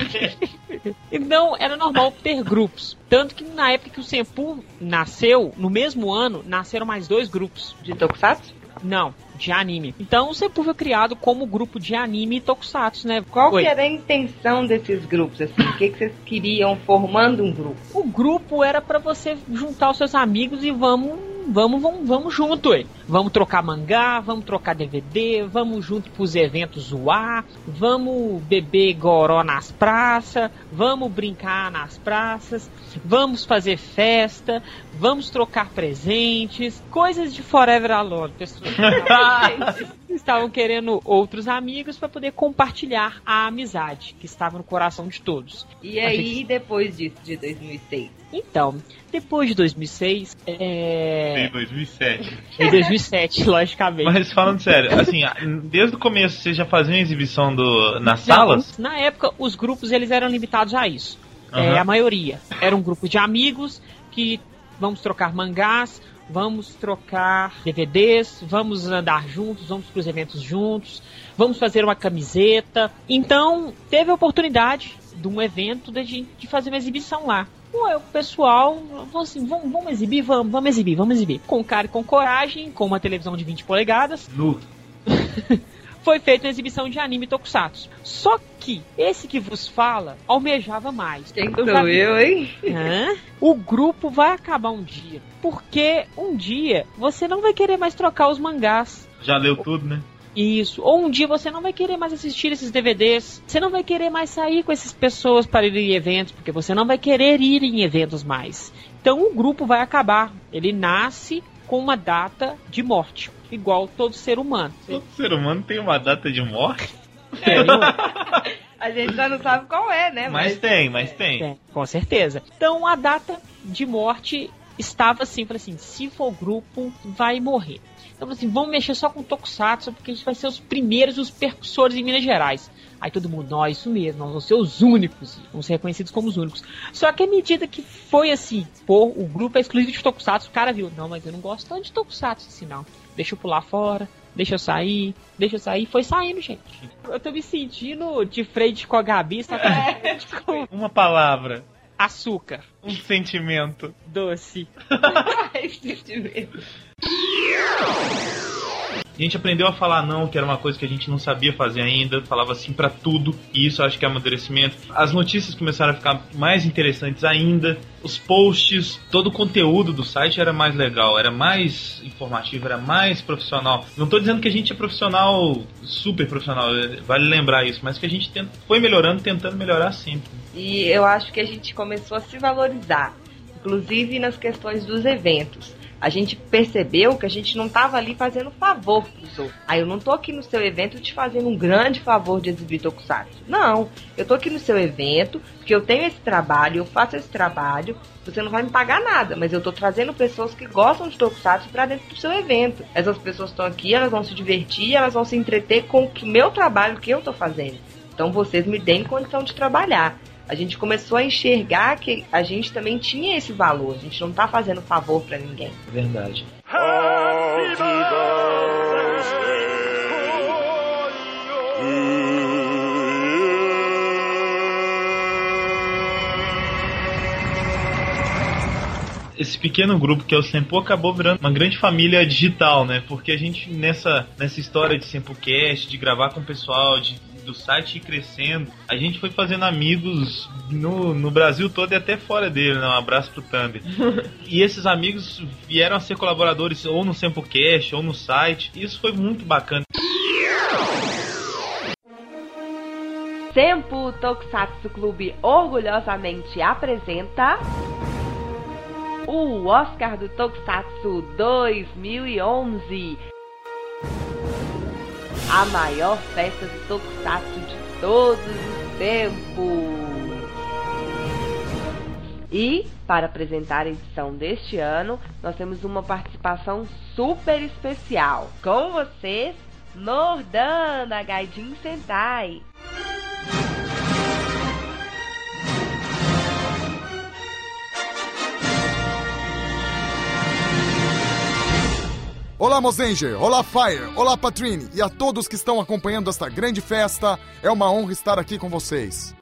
Então era normal ter grupos. Tanto que na época que o Senpu nasceu, no mesmo ano, nasceram mais dois grupos. De Tokusatsu? Não, de anime. Então o Senpu foi criado como grupo de anime e Tokusatsu, né? Qual Oi. que era a intenção desses grupos, assim? O que, que vocês queriam formando um grupo? O grupo era pra você juntar os seus amigos e vamos, vamos, vamos, vamos junto, ué. Vamos trocar mangá, vamos trocar DVD, vamos junto pros eventos zoar, vamos beber goró nas praças, vamos brincar nas praças, vamos fazer festa, vamos trocar presentes, coisas de Forever Alone, pessoal. Estavam querendo outros amigos para poder compartilhar a amizade que estava no coração de todos. E A aí, gente- depois disso, de 2006? Então, depois de 2006, é... Em 2007. Em 2007, logicamente. Mas falando sério, assim, desde o começo você já fazia exibição do, nas salas? Na época, os grupos eles eram limitados a isso. É, Aham. a maioria. Era um grupo de amigos que vamos trocar mangás, vamos trocar DVDs, vamos andar juntos, vamos para os eventos juntos, vamos fazer uma camiseta. Então, teve a oportunidade de um evento de, de fazer uma exibição lá. O pessoal falou assim: vamos, vamos exibir? Vamos, vamos exibir, vamos exibir. Com cara e com coragem, com uma televisão de 20 polegadas. Nu. foi feita uma exibição de anime Tokusatsu. Só que esse que vos fala almejava mais. Quem sou vi- eu, hein? Hã? O grupo vai acabar um dia. Porque um dia você não vai querer mais trocar os mangás. Já leu tudo, né? Isso. Ou um dia você não vai querer mais assistir esses DVDs. Você não vai querer mais sair com essas pessoas para ir em eventos, porque você não vai querer ir em eventos mais. Então o grupo vai acabar. Ele nasce com uma data de morte, igual todo ser humano. Todo ser humano tem uma data de morte? A gente já não sabe qual é, né? Mas tem, mas tem. É, com certeza. Então a data de morte estava assim, falei assim, se for grupo, vai morrer. Então assim, vamos mexer só com Tokusatsu, porque a gente vai ser os primeiros, os percussores em Minas Gerais. Aí todo mundo, nós, isso mesmo, nós vamos ser os únicos, vamos ser reconhecidos como os únicos. Só que à medida que foi assim, pô, o grupo é exclusivo de Tokusatsu, o cara viu, não, mas eu não gosto tanto de Tokusatsu assim não. Deixa eu pular fora, deixa eu sair, deixa eu sair, foi saindo, gente. Eu tô me sentindo de frente com a Gabi, sabe? Com Uma palavra. açúcar. Um sentimento. Doce. A gente aprendeu a falar não, que era uma coisa que a gente não sabia fazer ainda, falava assim pra tudo, e isso acho que é amadurecimento. As notícias começaram a ficar mais interessantes ainda, os posts, todo o conteúdo do site era mais legal, era mais informativo, era mais profissional. Não tô dizendo que a gente é profissional, super profissional, vale lembrar isso, mas que a gente foi melhorando, tentando melhorar sempre. E eu acho que a gente começou a se valorizar, inclusive nas questões dos eventos. A gente percebeu que a gente não estava ali fazendo favor pros outros. Aí eu não tô aqui no seu evento te fazendo um grande favor de exibir Tokusatsu. Não, eu tô aqui no seu evento porque eu tenho esse trabalho, eu faço esse trabalho. Você não vai me pagar nada, mas eu tô trazendo pessoas que gostam de Tokusatsu para dentro do seu evento. Essas pessoas estão aqui, elas vão se divertir, elas vão se entreter com o meu trabalho que eu tô fazendo. Então vocês me deem condição de trabalhar. A gente começou a enxergar que a gente também tinha esse valor. A gente não tá fazendo favor para ninguém. Verdade. esse pequeno grupo que é o Sempo acabou virando uma grande família digital, né? Porque a gente nessa, nessa história de Sempocast, de gravar com o pessoal, de, do site ir crescendo, a gente foi fazendo amigos no, no Brasil todo e até fora dele, né? Um abraço pro Thumb. e esses amigos vieram a ser colaboradores ou no Sempocast ou no site. E isso foi muito bacana. Tempo Tokusatsu Clube orgulhosamente apresenta o Oscar do Tokusatsu 2011. A maior festa do Tokusatsu de todos os tempos. E, para apresentar a edição deste ano, nós temos uma participação super especial. Com vocês, Nordan, da Gaijin Sentai. Olá Mozenger, olá Fire, olá Patrine e a todos que estão acompanhando esta grande festa. É uma honra estar aqui com vocês.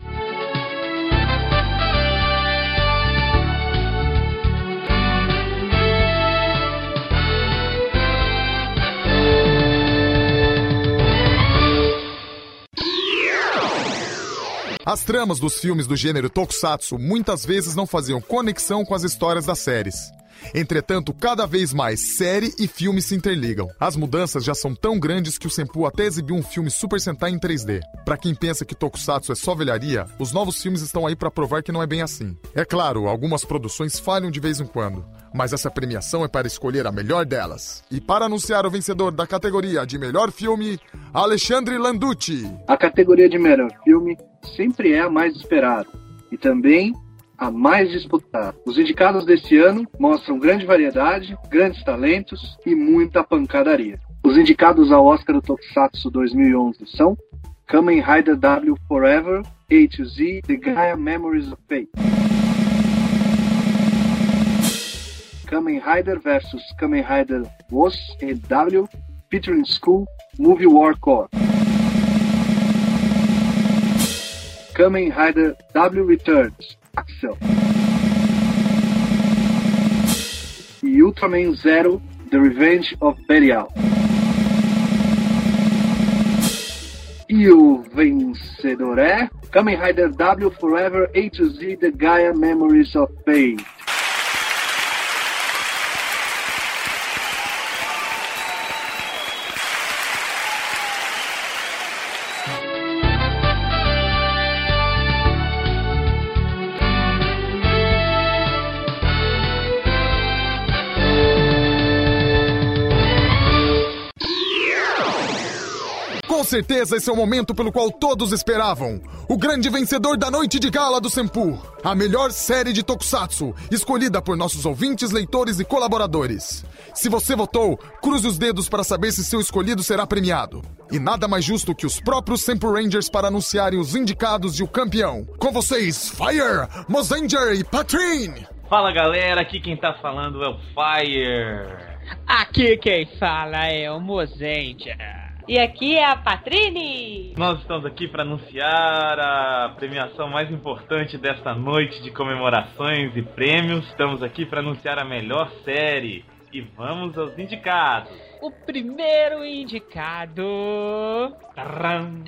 As tramas dos filmes do gênero tokusatsu muitas vezes não faziam conexão com as histórias das séries. Entretanto, cada vez mais série e filme se interligam. As mudanças já são tão grandes que o Senpu até exibiu um filme Super Sentai em 3D. Para quem pensa que Tokusatsu é só velharia, os novos filmes estão aí para provar que não é bem assim. É claro, algumas produções falham de vez em quando, mas essa premiação é para escolher a melhor delas. E para anunciar o vencedor da categoria de melhor filme, Alexandre Landucci. A categoria de melhor filme sempre é a mais esperada e também a mais disputada. Os indicados deste ano mostram grande variedade, grandes talentos e muita pancadaria. Os indicados ao Oscar do Tokusatsu 2011 são Kamen Rider W Forever, A to Z, The Gaia Memories of Fate. Kamen Rider vs Kamen Rider WOS e W, featuring School, Movie War Core. Kamen Rider W Returns, Axel. E Ultraman Zero, The Revenge of Belial. E o vencedor é Kamen Rider W Forever A to Z The Gaia Memories of Fate. Certeza esse é o momento pelo qual todos esperavam. O grande vencedor da noite de gala do Senpu. A melhor série de Tokusatsu, escolhida por nossos ouvintes, leitores e colaboradores. Se você votou, cruze os dedos para saber se seu escolhido será premiado. E nada mais justo que os próprios Senpu Rangers para anunciarem os indicados e o campeão. Com vocês, Fire, Mozenger e Patrine! Fala galera, aqui quem tá falando é o Fire. Aqui quem fala é o Mozendia. E aqui é a Patrine! Nós estamos aqui para anunciar a premiação mais importante desta noite de comemorações e prêmios. Estamos aqui para anunciar a melhor série. E vamos aos indicados. O primeiro indicado. Taram.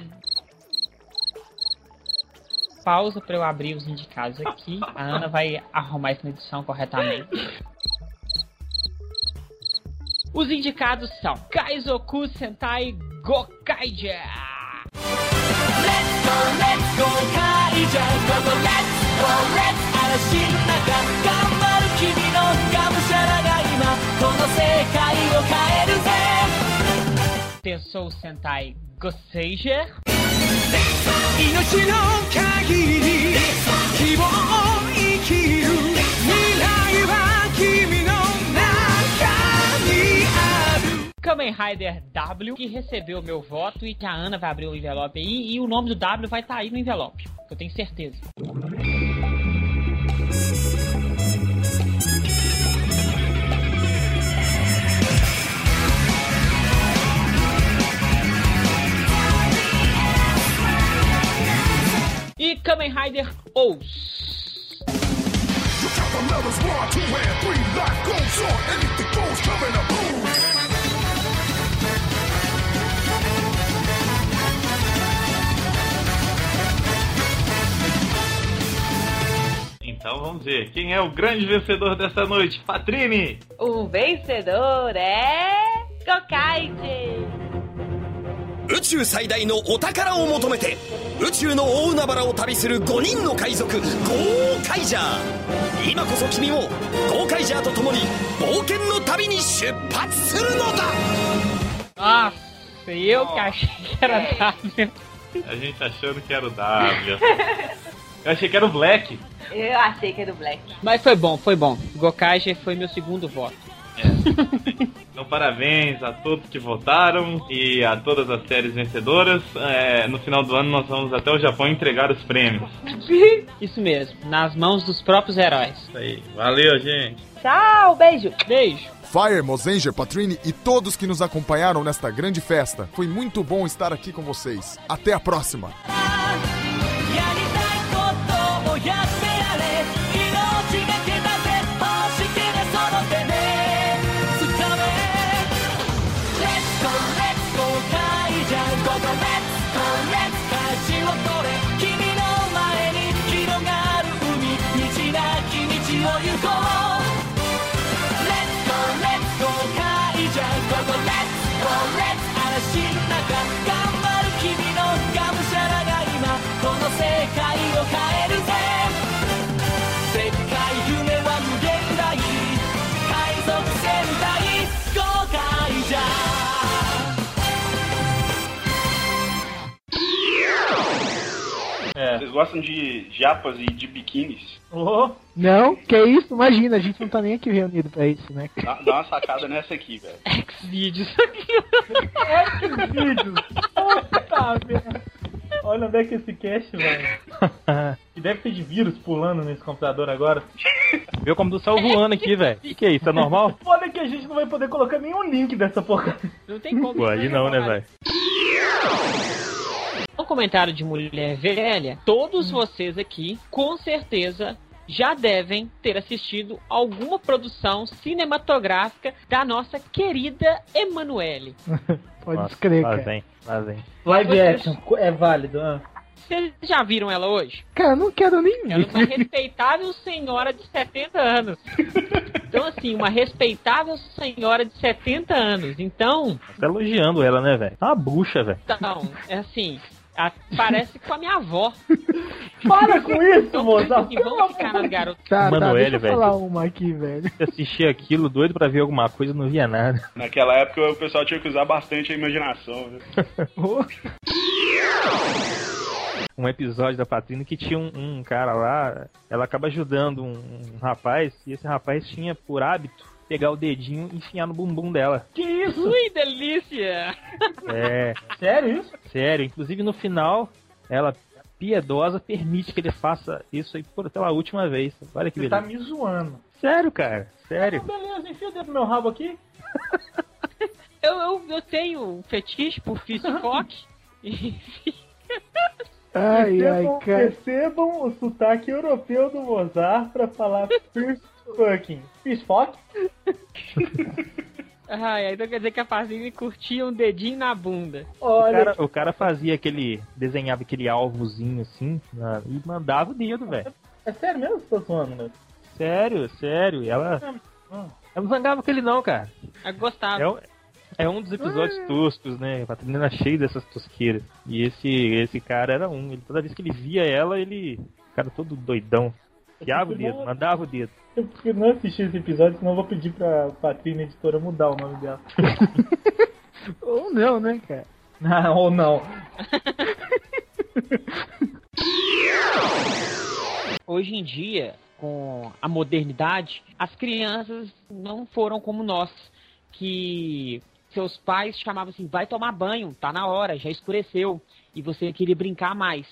Pausa para eu abrir os indicados aqui. A Ana vai arrumar isso na edição corretamente. Os indicados são Kaizoku Sentai 回じゃ。レッツゴーレッツゴーカイジャーここレッツゴーレッツ嵐の中頑張る君のがむしゃらが今この世界を変えるぜ。Pensou Sentai, 命の限り希望を Kamen Rider W, que recebeu meu voto e que a Ana vai abrir o envelope aí. E o nome do W vai estar aí no envelope, eu tenho certeza. E Kamen Rider Ous. Então vamos ver. Quem é o grande vencedor dessa noite? Patrine! O vencedor é. Gokaide! 宇宙最大のお宝を求めて宇宙の大海原を旅する5人の海賊ゴーカイジャー今こそ君もゴーカイジャーと共に冒険の旅に出発するのだ Nossa, eu que achei que era W. A gente achando que era o W. Eu achei que era o Black. Eu achei que era do Black. Mas foi bom, foi bom. Gokaiger foi meu segundo voto. Então, parabéns a todos que votaram e a todas as séries vencedoras. É, no final do ano, nós vamos até o Japão entregar os prêmios. Isso mesmo, nas mãos dos próprios heróis. Isso aí. Valeu, gente. Tchau, beijo. Beijo. Fire, Mosenger, Patrini e todos que nos acompanharam nesta grande festa. Foi muito bom estar aqui com vocês. Até a próxima. Vocês gostam de japas e de biquínis? Não, que isso? Imagina, a gente não tá nem aqui reunido pra isso, né? Dá, dá uma sacada nessa aqui, velho. Xvideos. Xvideos. Puta merda. Olha onde é que esse cast, velho. E deve ter de vírus pulando nesse computador agora. Viu como do céu voando aqui, velho. Que que é isso? É normal? Foda que a gente não vai poder colocar nenhum link dessa porra. Não tem como. Pô, aí não, né, velho? Um comentário de mulher velha. Todos vocês aqui, com certeza, já devem ter assistido alguma produção cinematográfica da nossa querida Emanuele. Pode Nossa, lá cara. vem, lá vem. Live Vocês- action, é válido. ah. Vocês já viram ela hoje? Cara, eu não quero nem Ela é uma respeitável senhora de 70 anos. Então, assim, uma respeitável senhora de 70 anos. Então, Tá elogiando ela, né, velho? Tá uma bucha, velho. então é assim, a- parece com a minha avó. Para com isso, moça. assim, vamos ficar nas garotas. Tá, tá, Manoel, deixa eu velho. falar uma aqui, velho. Assisti aquilo doido pra ver alguma coisa, não via nada. Naquela época o pessoal tinha que usar bastante a imaginação, viu? Um episódio da Patrina que tinha um, um cara lá, ela acaba ajudando um, um rapaz, e esse rapaz tinha por hábito pegar o dedinho e enfiar no bumbum dela. Que isso? Ui, delícia! É, Sério isso? sério. Inclusive no final, ela piedosa permite que ele faça isso aí por pela última vez. Olha que Você tá beleza. me zoando. Sério, cara. Sério. Ah, beleza, enfia o dedo no meu rabo aqui. Eu, eu, eu tenho um fetiche por. E- Ai, ai, Percebam, cara. percebam o sotaque europeu do Mozart pra falar fucking. Fish fuck? Ai, então quer dizer que a Fazine curtia um dedinho na bunda. O Olha, cara, o cara fazia aquele. desenhava aquele alvozinho assim na- e mandava o dedo, velho. é sério mesmo que você tá zoando, né? Sério, sério. E ela. Ela não zangava com ele não, cara. Eu gostava. É um, é um dos episódios toscos, né? A Patrina era cheia dessas tosqueiras. E esse, esse cara era um. Ele, toda vez que ele via ela, ele. Cara todo doidão. Enfiava o dedo, mandava o dedo. Eu não assistir esse episódio, senão eu vou pedir pra Patrícia editora mudar o nome dela. Ou não, né, cara? Não, ou não. Hoje em dia, com a modernidade, as crianças não foram como nós, que seus pais chamavam assim, vai tomar banho, tá na hora, já escureceu, e você queria brincar mais.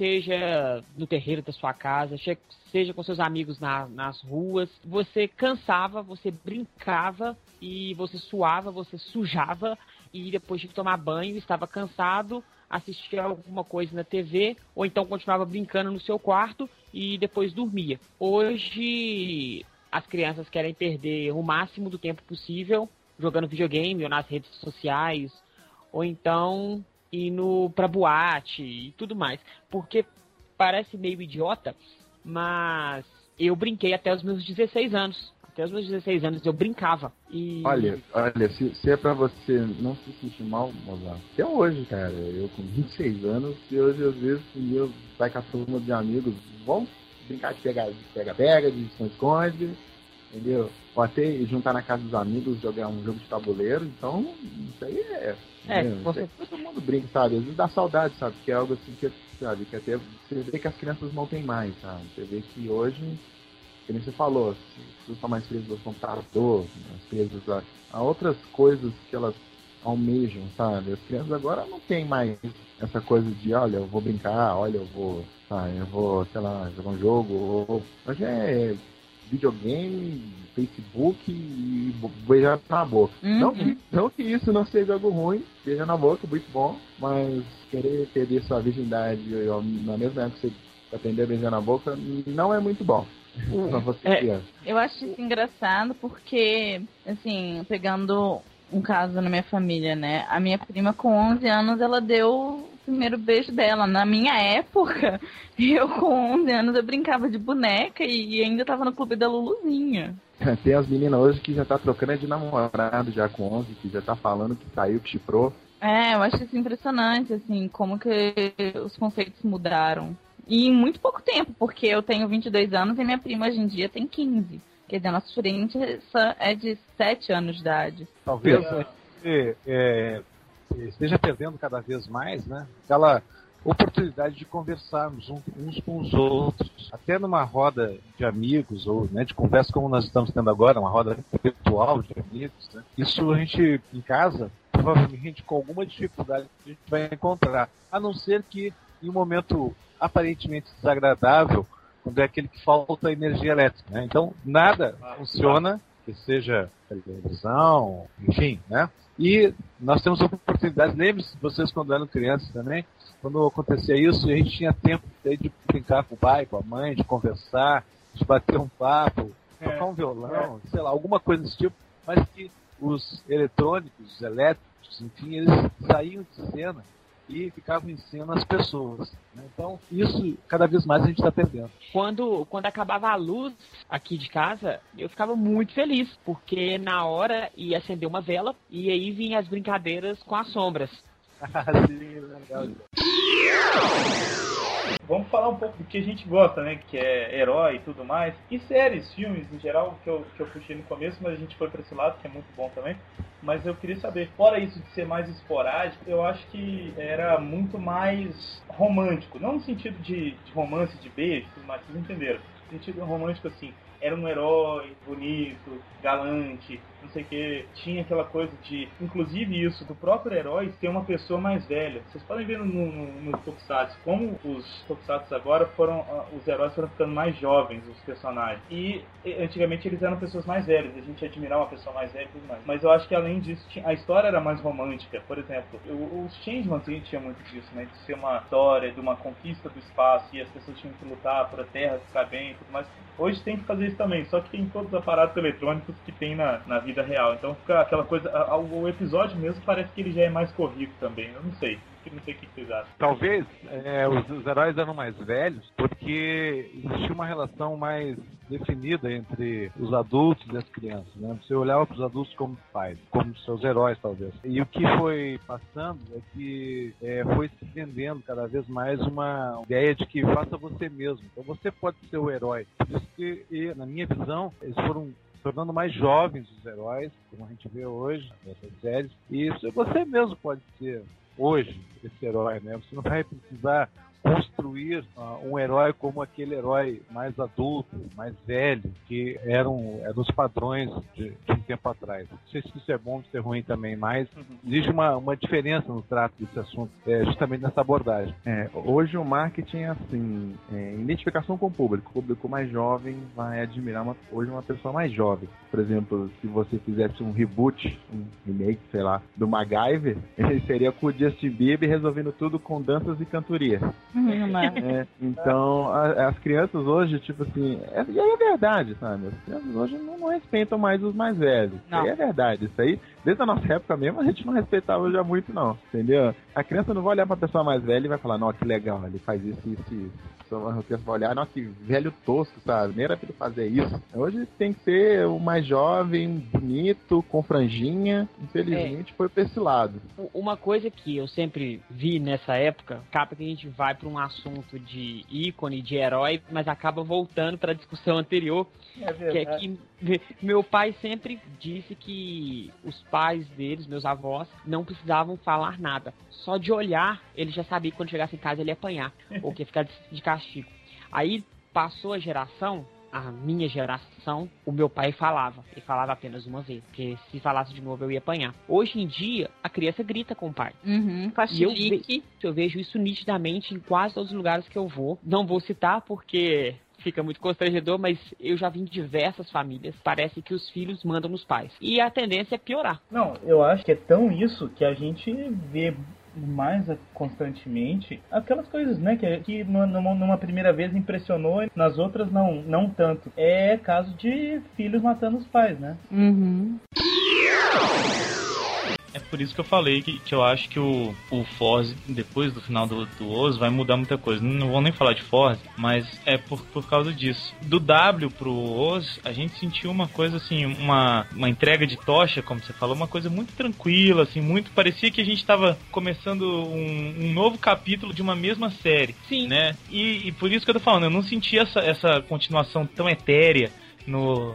Seja no terreiro da sua casa, seja com seus amigos na- nas ruas, você cansava, você brincava e você suava, você sujava e depois de tomar banho estava cansado, assistia alguma coisa na TV ou então continuava brincando no seu quarto e depois dormia. Hoje as crianças querem perder o máximo do tempo possível jogando videogame ou nas redes sociais ou então indo pra boate e tudo mais. Porque parece meio idiota, mas eu brinquei até os meus 16 anos. Até os meus 16 anos eu brincava. E Olha, olha, se, se é pra você não se sentir mal, Mozart, até hoje, cara, eu com 26 anos, e hoje às vezes eu vai com a turma de amigos, vamos brincar de pega-pega, de esconde-esconde, entendeu? Ou até juntar na casa dos amigos, jogar um jogo de tabuleiro, então isso aí é. É, você- Isso aí todo mundo brinca, sabe? Às vezes dá saudade, sabe? Que é algo assim que, sabe, que até você vê que as crianças não têm mais, sabe? Você vê que hoje, nem você falou, as pessoas estão mais presas ao computador, mais presas a, a outras coisas que elas almejam, sabe? As crianças agora não tem mais essa coisa de, olha, eu vou brincar, olha, eu vou, sabe, eu vou, sei lá, jogar um jogo, ou... hoje é videogame, Facebook e beijar na boca. Não, que, não que isso não seja algo ruim, beijar na boca, muito bom, mas querer perder sua virgindade ao- na mesma época que você aprender a beijar na boca não é muito bom. Pra você criança. Eu acho isso engraçado porque, assim, pegando um caso na minha família, né? A minha prima com 11 anos, ela deu primeiro beijo dela. Na minha época, eu com 11 anos, eu brincava de boneca e ainda tava no clube da Luluzinha. Tem as meninas hoje que já tá trocando de namorado já com 11, que já tá falando que saiu, que chiprou. É, eu acho isso impressionante, assim, como que os conceitos mudaram. E em muito pouco tempo, porque eu tenho 22 anos e minha prima hoje em dia tem 15. Quer dizer, a nossa diferença é de 7 anos de idade. Talvez gente é, esteja perdendo cada vez mais, né? Aquela oportunidade de conversarmos uns com os outros, até numa roda de amigos ou né, de conversa como nós estamos tendo agora, uma roda virtual de amigos. Né? Isso a gente em casa provavelmente com alguma dificuldade a gente vai encontrar, a não ser que em um momento aparentemente desagradável, quando é aquele que falta energia elétrica. Né? Então nada funciona que seja televisão, enfim, né? E nós temos oportunidades, lembre-se vocês quando eram crianças também, quando acontecia isso, a gente tinha tempo de brincar com o pai, com a mãe, de conversar, de bater um papo, tocar um violão, sei lá, alguma coisa desse tipo, mas que os eletrônicos, os elétricos, enfim, eles saíam de cena e ficavam em cena as pessoas. né? Então, isso cada vez mais a gente está perdendo. Quando, quando acabava a luz aqui de casa, eu ficava muito feliz, porque na hora ia acender uma vela e aí vinha as brincadeiras com as sombras. Vamos falar um pouco do que a gente gosta, né? Que é herói e tudo mais. E séries, filmes em geral, que eu, que eu puxei no começo, mas a gente foi pra esse lado, que é muito bom também. Mas eu queria saber, fora isso de ser mais esporádico, eu acho que era muito mais romântico. Não no sentido de, de romance, de beijo mais, vocês entenderam. No sentido romântico assim, era um herói bonito, galante, não sei o que. Tinha aquela coisa de, inclusive isso, do próprio herói ser uma pessoa mais velha. Vocês podem ver no, no, no Tokusatsu como os Tokusatsu agora foram, ah, os heróis foram ficando mais jovens, os personagens. E antigamente eles eram pessoas mais velhas, a gente admirava uma pessoa mais velha e tudo mais. Mas eu acho que além disso, a história era mais romântica. Por exemplo, os Changeman tinha tinha muito disso, né? De ser uma história de uma conquista do espaço e as pessoas tinham que lutar para a Terra ficar bem e tudo mais. Hoje tem que fazer isso também, só que tem todos os aparatos eletrônicos que tem na, na vida real. Então fica aquela coisa. o episódio mesmo parece que ele já é mais corrido também. Eu não sei. Eu não sei o que vocês acham. Talvez é, os, os heróis eram mais velhos porque existia uma relação mais definida entre os adultos e as crianças. Né? Você olhava para os adultos como pais, como seus heróis, talvez. E o que foi passando é que é, foi se vendendo cada vez mais uma ideia de que faça você mesmo. Então você pode ser o herói. Por isso que, na minha visão, eles foram tornando mais jovens os heróis, como a gente vê hoje nessas séries. E isso você mesmo pode ser hoje esse herói, né? Você não vai precisar construir ah, um herói como aquele herói mais adulto, mais velho, que eram, eram os padrões de, de um tempo atrás. Não sei se isso é bom ou se é ruim também, mas existe uma, uma diferença no trato desse assunto, é, justamente nessa abordagem. É, hoje o marketing é assim, é, identificação com o público. O público mais jovem vai admirar uma, hoje uma pessoa mais jovem. Por exemplo, se você fizesse um reboot, um remake, sei lá, do MacGyver, ele seria com o Justin Bieber resolvendo tudo com danças e cantorias. É, então, a- as crianças hoje, tipo assim, é, e aí é verdade, sabe? As crianças hoje não, não respeitam mais os mais velhos. Isso aí é verdade. Isso aí, desde a nossa época mesmo, a gente não respeitava já muito, não. Entendeu? A criança não vai olhar pra pessoa mais velha e vai falar, não, que legal, ele faz isso, isso, isso. Só A criança vai olhar, nossa, que velho tosco, sabe? Nem era pra ele fazer isso. Hoje tem que ser o mais jovem, bonito, com franjinha. Infelizmente foi pra esse lado. Uma coisa que eu sempre vi nessa época, acaba que a gente vai para um assunto de ícone, de herói, mas acaba voltando para a discussão anterior, É que é que me- meu pai sempre disse que os pais deles, meus avós, não precisavam falar nada. Só de olhar, ele já sabia que quando chegasse em casa ele ia apanhar, ou que ia ficar de, castigo. Aí passou a geração, a minha geração, o meu pai falava. Ele falava apenas uma vez, porque se falasse de novo eu ia apanhar. Hoje em dia, a criança grita com o pai. Uhum, faz E eu, ve- eu vejo isso nitidamente em quase todos os lugares que eu vou. Não vou citar porque fica muito constrangedor, mas eu já vi em diversas famílias. Parece que os filhos mandam nos pais. E a tendência é piorar. Não, eu acho que é tão isso que a gente vê mais constantemente aquelas coisas, né, que, que numa, numa- numa primeira vez impressionou, nas outras não, não tanto. É caso de filhos matando os pais, né? Uhum. É por isso que eu falei que, que eu acho que o, o Forze, depois do final do, do Oz, vai mudar muita coisa. Não vou nem falar de Forze, mas é por, por causa disso. Do W pro Oz, a gente sentiu uma coisa assim, uma, uma entrega de tocha, como você falou, uma coisa muito tranquila, assim, muito. Parecia que a gente tava começando um, um novo capítulo de uma mesma série. Sim. Né? E, e por isso que eu tô falando, eu não senti essa, essa continuação tão etérea no,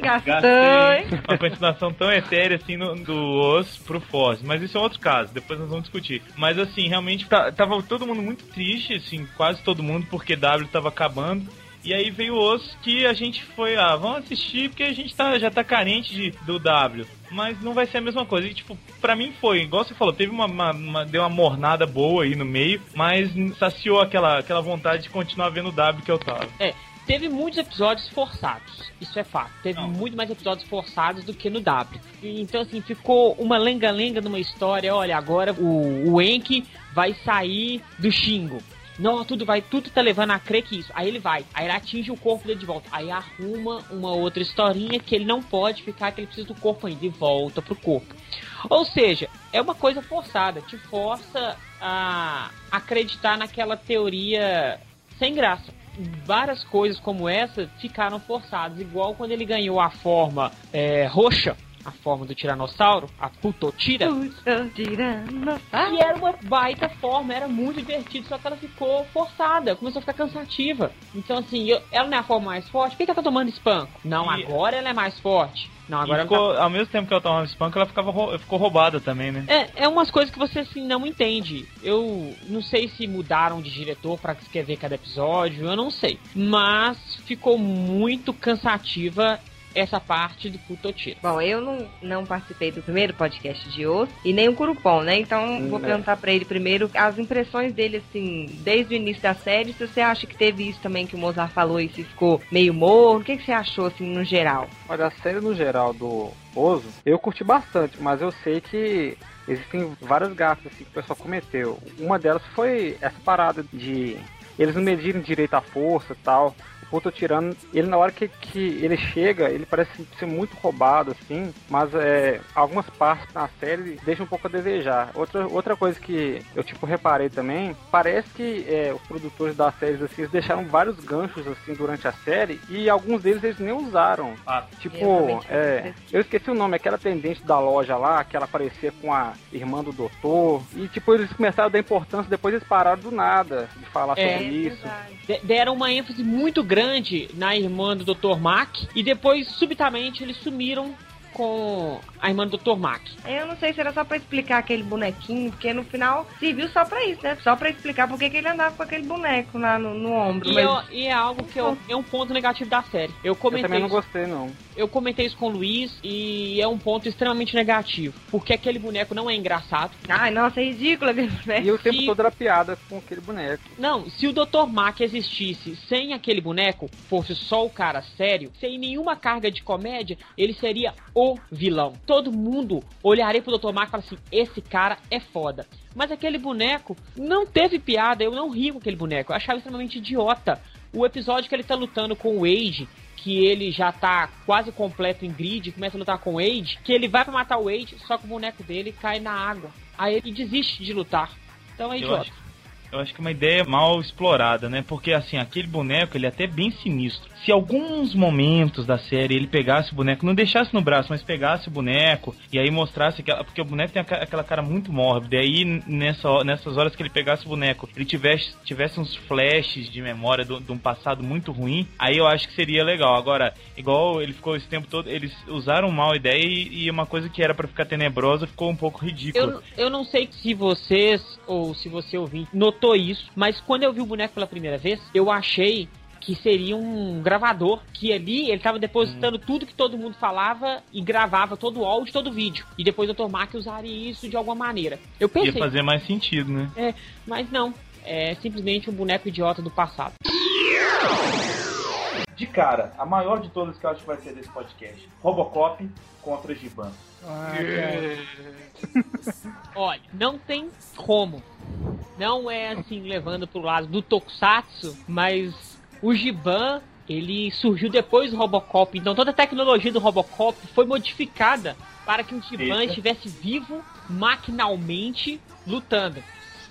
gastou, Gastei uma continuação tão etérea assim no, do Os pro Foz. Mas isso é outro caso, depois nós vamos discutir. Mas assim, realmente tá- tava todo mundo muito triste, assim, quase todo mundo, porque W tava acabando. E aí veio o Os que a gente foi, ah, vamos assistir porque a gente tá, já tá carente de, do W. Mas não vai ser a mesma coisa. E, tipo, pra mim foi, igual você falou, teve uma, uma- uma- deu uma mornada boa aí no meio, mas saciou aquela, aquela vontade de continuar vendo o W que eu tava. É, teve muitos episódios forçados. Isso é fato. Teve muito mais episódios forçados do que no W. E, então, assim, ficou uma lenga-lenga numa história. Olha, agora o, o Enki vai sair do Xingo. Não, tudo vai, tudo tá levando a crer que isso. Aí ele vai, aí ele atinge o corpo dele de volta. Aí arruma uma outra historinha que ele não pode ficar, que ele precisa do corpo ainda e volta pro corpo. Ou seja, é uma coisa forçada, te força a acreditar naquela teoria sem graça. Várias coisas como essa ficaram forçadas, igual quando ele ganhou a forma é, roxa, a forma do tiranossauro, a Putotira. Que era uma baita forma, era muito divertido, só que ela ficou forçada, começou a ficar cansativa. Então, assim, eu- ela não é a forma mais forte, por que que ela tá tomando espanco? Não, E- agora ela é mais forte. Não, agora ela ficou, tá ao mesmo tempo que ela tomava espanco, ela ficava, rou- ficou roubada também, né? É, é umas coisas que você assim não entende. Eu não sei se mudaram de diretor pra escrever cada episódio, eu não sei. Mas ficou muito cansativa essa parte do Putotiro. Bom, eu não, não participei do primeiro podcast de hoje e nem o Curupom, né? Então vou é. perguntar pra ele primeiro as impressões dele, assim, desde o início da série. Se você acha que teve isso também que o Mozart falou e se ficou meio morno, o que, que você achou, assim, no geral? Olha, a série no geral do Ozo, eu curti bastante, mas eu sei que existem várias gafas assim, que o pessoal cometeu. Uma delas foi essa parada de eles não medirem direito a força e tal. O Puto Tirano, ele na hora que, que ele chega, ele parece ser muito roubado, assim, mas é, algumas partes na série deixam um pouco a desejar. Outra, outra coisa que eu tipo reparei também, parece que é, os produtores das séries assim, eles deixaram vários ganchos assim durante a série e alguns deles eles nem usaram. Tipo, Exatamente. é, eu esqueci o nome, aquela atendente da loja lá, que ela aparecia com a irmã do doutor. E tipo, eles começaram a dar importância, depois eles pararam do nada de falar É, sobre isso. De- deram uma ênfase muito grande na irmã do Dr. Mack e depois, subitamente, eles sumiram com a irmã do Dr. Mack. Eu não sei se era só pra explicar aquele bonequinho, porque no final serviu só pra isso, né? Só pra explicar por que que ele andava com aquele boneco lá no, no ombro. E, mas- eu- e é algo que eu- é um ponto negativo da série. Eu Eu comentei também não isso- gostei, não. Eu comentei isso com o Luiz e é um ponto extremamente negativo. Porque aquele boneco não é engraçado. Ai, nossa, é ridículo aquele boneco. E o tempo todo era piada com aquele boneco. Não, se o Dr. Mack existisse sem aquele boneco, fosse só o cara sério, sem nenhuma carga de comédia, ele seria o vilão. Todo mundo olharia pro Dr. Mack e falaria assim: esse cara é foda. Mas aquele boneco não teve piada, eu não ri com aquele boneco, eu achava extremamente idiota. O episódio que ele tá lutando com o Wade, que ele já tá quase completo em grid, começa a lutar com o Wade, que ele vai pra matar o Wade, só que o boneco dele cai na água. Aí ele desiste de lutar. Então é Eu idiota. acho, eu acho que é uma ideia mal explorada, né? Porque assim, aquele boneco, ele é até bem sinistro. Se alguns momentos da série ele pegasse o boneco, não deixasse no braço, mas pegasse o boneco e aí mostrasse que porque o boneco tem aquela cara muito mórbida, e aí nessa, nessas horas que ele pegasse o boneco, ele tivesse, tivesse uns flashes de memória de um passado muito ruim, aí eu acho que seria legal. Agora, igual ele ficou esse tempo todo, eles usaram mal a ideia e, e uma coisa que era pra ficar tenebrosa ficou um pouco ridícula. Eu, eu não sei se vocês, ou se você ouvinte, notou isso, mas quando eu vi o boneco pela primeira vez, eu achei que seria um gravador, que ali ele tava depositando tudo que todo mundo falava e gravava todo o áudio, todo o vídeo. E depois o Dr. Mack usaria isso de alguma maneira. Eu Ia pensei, fazer mais sentido, né? é, mas não. É simplesmente um boneco idiota do passado. De cara, a maior de todas que eu acho que vai ser desse podcast: Robocop contra Giban. Ah, Olha, não tem como. Não é assim levando pro lado do Tokusatsu, mas o Giban, ele surgiu depois do Robocop, então toda a tecnologia do Robocop foi modificada para que o Giban Eita. estivesse vivo maquinalmente lutando.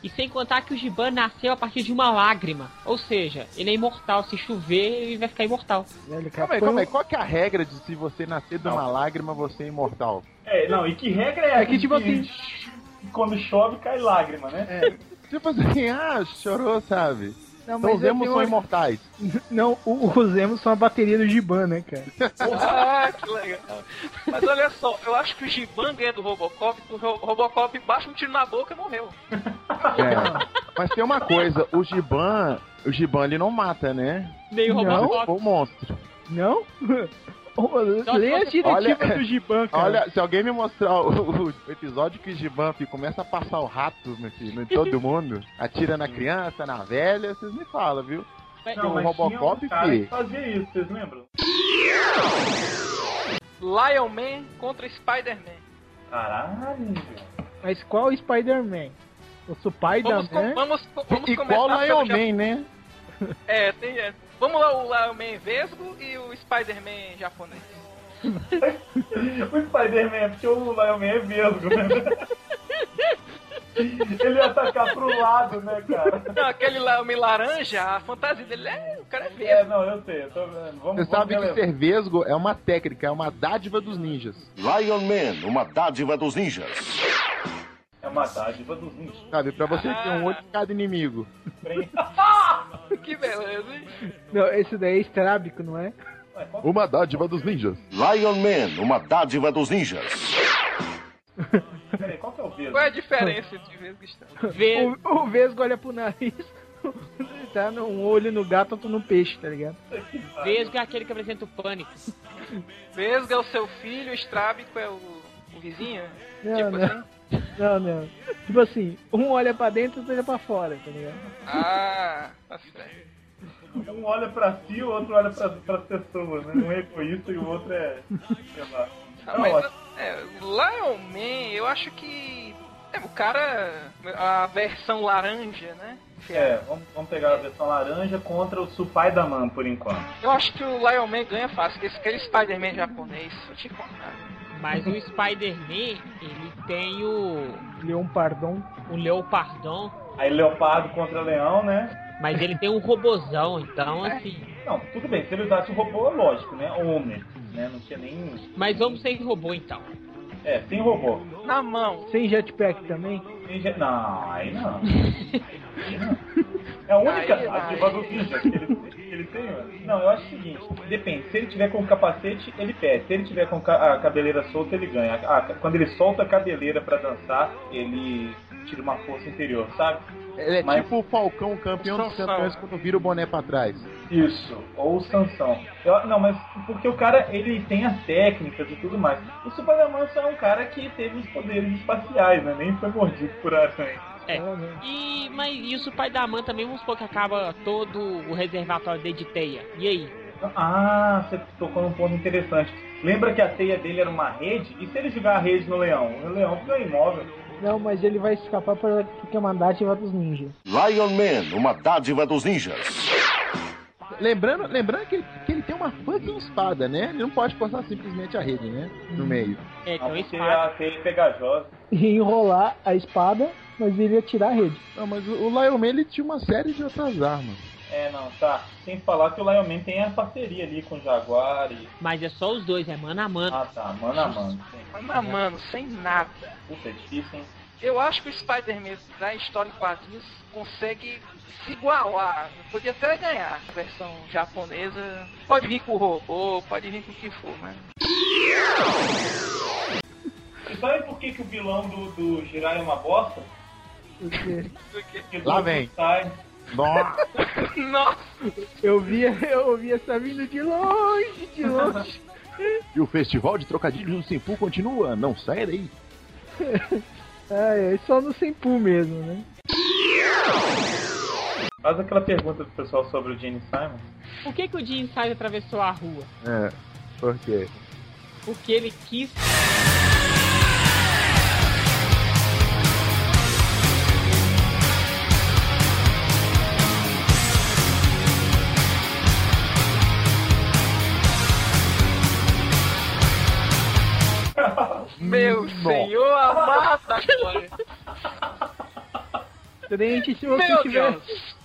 E sem contar que o Giban nasceu a partir de uma lágrima. Ou seja, ele é imortal. Se chover, ele vai ficar imortal. Calma aí, calma aí. Qual que é a regra de se você nascer de uma lágrima, você é imortal? É, não, e que regra é É que, tipo assim, Quando chove, cai lágrima, né? É, tipo assim, ah, chorou, sabe? Não, então os emos tenho são imortais. Não, os emos são a bateria do Giban, né, cara? Ah, que legal. Mas olha só, eu acho que o Giban ganha do Robocop, porque o Ro- Robocop baixa um tiro na boca e morreu. É. Mas tem uma coisa, o Giban, o Giban ele não mata, né? Nem o Não, Robocop. o monstro. Não? Lê as diretivas do Giban, cara. Olha, se alguém me mostrar o, o episódio que o Giban filho, começa a passar o rato meu filho, em todo mundo, atira na criança, na velha, vocês me falam, viu? Não, o mas Robocop, tinha um cara que fazia isso, vocês lembram? Lion Man contra Spider-Man. Caralho. Mas qual Spider-Man? O Spider-Man? Vamos, com- vamos, vamos Igual começar Lion Man, né? É, tem. é. Vamos lá, o Lion Man Vesgo e o Spider-Man japonês. o Spider-Man é porque o Lion Man é vesgo, né? Ele ia atacar pro lado, né, cara? Não, aquele Lion Man laranja, a fantasia dele é. O cara é vesgo. É, não, eu sei, eu tô vendo. Vamos, Você sabe que ser vesgo é uma técnica, é uma dádiva dos ninjas. Lion Man, uma dádiva dos ninjas. É uma dádiva dos ninjas. Sabe, pra você ter um olho de cada inimigo. que beleza, hein? Não, esse daí é estrábico, não é? Uma dádiva dos ninjas. Lion Man, uma dádiva dos ninjas. Peraí, qual que é o vesgo? Qual é a diferença entre Vesgo e Spider-Man? O, o Vesgo olha pro nariz, tá um olho no gato, outro no peixe, tá ligado? Vesgo é aquele que apresenta o pânico. Vesgo é o seu filho, o Strábico é o, o vizinho? Não, tipo não. assim? Não, não. Tipo assim, um olha pra dentro e outro olha pra fora, tá ligado? Ah, tá certo. Um olha pra si, o outro olha pra, pras pessoas, né? Um é egoísta e o outro é. sei lá. Ah, mas, ótimo. é, Lion Man, eu acho que. É, o cara. A versão laranja, né? É, vamos, vamos pegar a versão laranja contra o Spider-Man por enquanto. Eu acho que o Lion Man ganha fácil, que esse aquele Spider-Man japonês, eu te contar. Mas o Spider-Man, ele tem o. Leopardon. O Leopardon. Aí leopardo contra leão, né? Mas ele tem um robozão, então assim. Não, tudo bem, se ele usasse o robô, lógico, né? Homem, né? Não tinha nem. Mas vamos sem robô então. É, sem robô. Na mão. Sem jetpack também? Sem jet- Não, aí não. É a única Aí, ativa aí. do ninja que ele, que ele tem, mano. Não, eu acho o seguinte, depende, se ele tiver com o capacete, ele perde. Se ele tiver com a cabeleira solta, ele ganha. Ah, quando ele solta a cabeleira pra dançar, ele tira uma força interior, sabe? Ele é Mas- tipo o Falcão, campeão dos campeões, quando vira o boné pra trás. Isso, ou o Sansão. Eu- não, mas porque o cara, ele tem as técnicas e tudo mais. O Superman só é um cara que teve os poderes espaciais, né? Nem foi mordido por aranha. É. E, mas e o Spider-Man também, vamos supor que acaba todo o reservatório dele de teia. E aí? Ah, você tocou num ponto interessante. Lembra que a teia dele era uma rede? E se ele jogar a rede no leão? O leão fica imóvel. Não, mas ele vai escapar porque é uma dádiva dos ninjas. Lion Man, uma dádiva dos ninjas. lembrando, lembrando que, ele, que ele tem uma fucking espada, né? Ele não pode passar simplesmente a rede, né? No meio. É, porque espada. a teia é pegajosa. E enrolar a espada, mas ele ia tirar a rede. Não, mas o, o Lion Man ele tinha uma série de outras armas. É, não, tá. Sem falar que o Lion Man tem a parceria ali com o Jaguar e. Mas é só os dois, é mano a mano. Ah, tá, mano a mano. sim. Mas, mano, sem nada. Puta, é difícil, hein? Eu acho que o Spider-Man da história em quadrinhos consegue se igualar. Podia até ganhar a versão japonesa. Pode vir com o robô, pode vir com o que for, mas. E sabe por que, que o vilão do, do Jirai é uma bosta? Lá do vem. Nossa! Nossa! eu via, eu via essa vindo de longe, de longe. E o festival de trocadilhos do Simpu continua, não sai daí. é, é só no Senpu mesmo, né? Faz aquela pergunta pro pessoal sobre o Gene Simon. Por que, que o Jim Size atravessou a rua? É, por quê? Porque ele quis. Meu senhor amado. Trente, se Meu você tiver. Deus.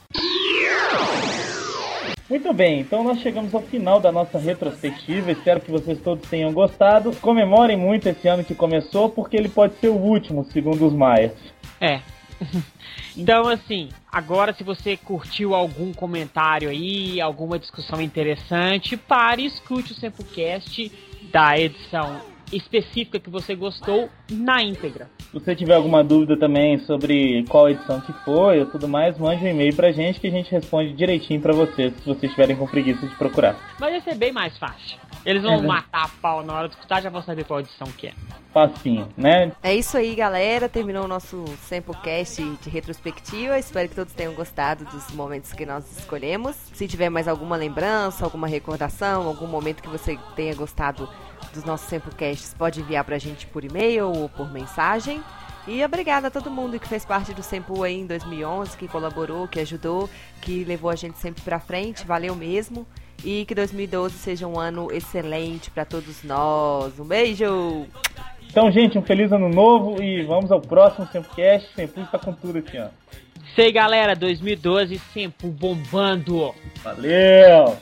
Muito bem, então nós chegamos ao final da nossa retrospectiva. Espero que vocês todos tenham gostado. Comemorem muito esse ano que começou, porque ele pode ser o último, segundo os Maias. É. Então, assim, agora se você curtiu algum comentário aí, alguma discussão interessante, pare e escute o Sempocast da edição específica que você gostou na íntegra. Se você tiver alguma dúvida também sobre qual edição que foi ou tudo mais, mande um e-mail pra gente que a gente responde direitinho pra vocês, se vocês estiverem com preguiça de procurar. Mas vai ser bem mais fácil. Eles vão É, matar a pau na hora de escutar, já vão saber qual edição que é. Facinho, né? É isso aí, galera. Terminou o nosso Samplecast de retrospectiva. Espero que todos tenham gostado dos momentos que nós escolhemos. Se tiver mais alguma lembrança, alguma recordação, algum momento que você tenha gostado dos nossos Samplecasts, pode enviar pra gente por e-mail ou por mensagem. E obrigada a todo mundo que fez parte do Sample aí em 2011, que colaborou, que ajudou, que levou a gente sempre pra frente. Valeu mesmo. E que 2012 seja um ano excelente pra todos nós. Um beijo! Então, gente, um feliz ano novo e vamos ao próximo Sempocast. Sempre está com tudo aqui, ó. Sei, galera, 2012 sempre bombando. Valeu!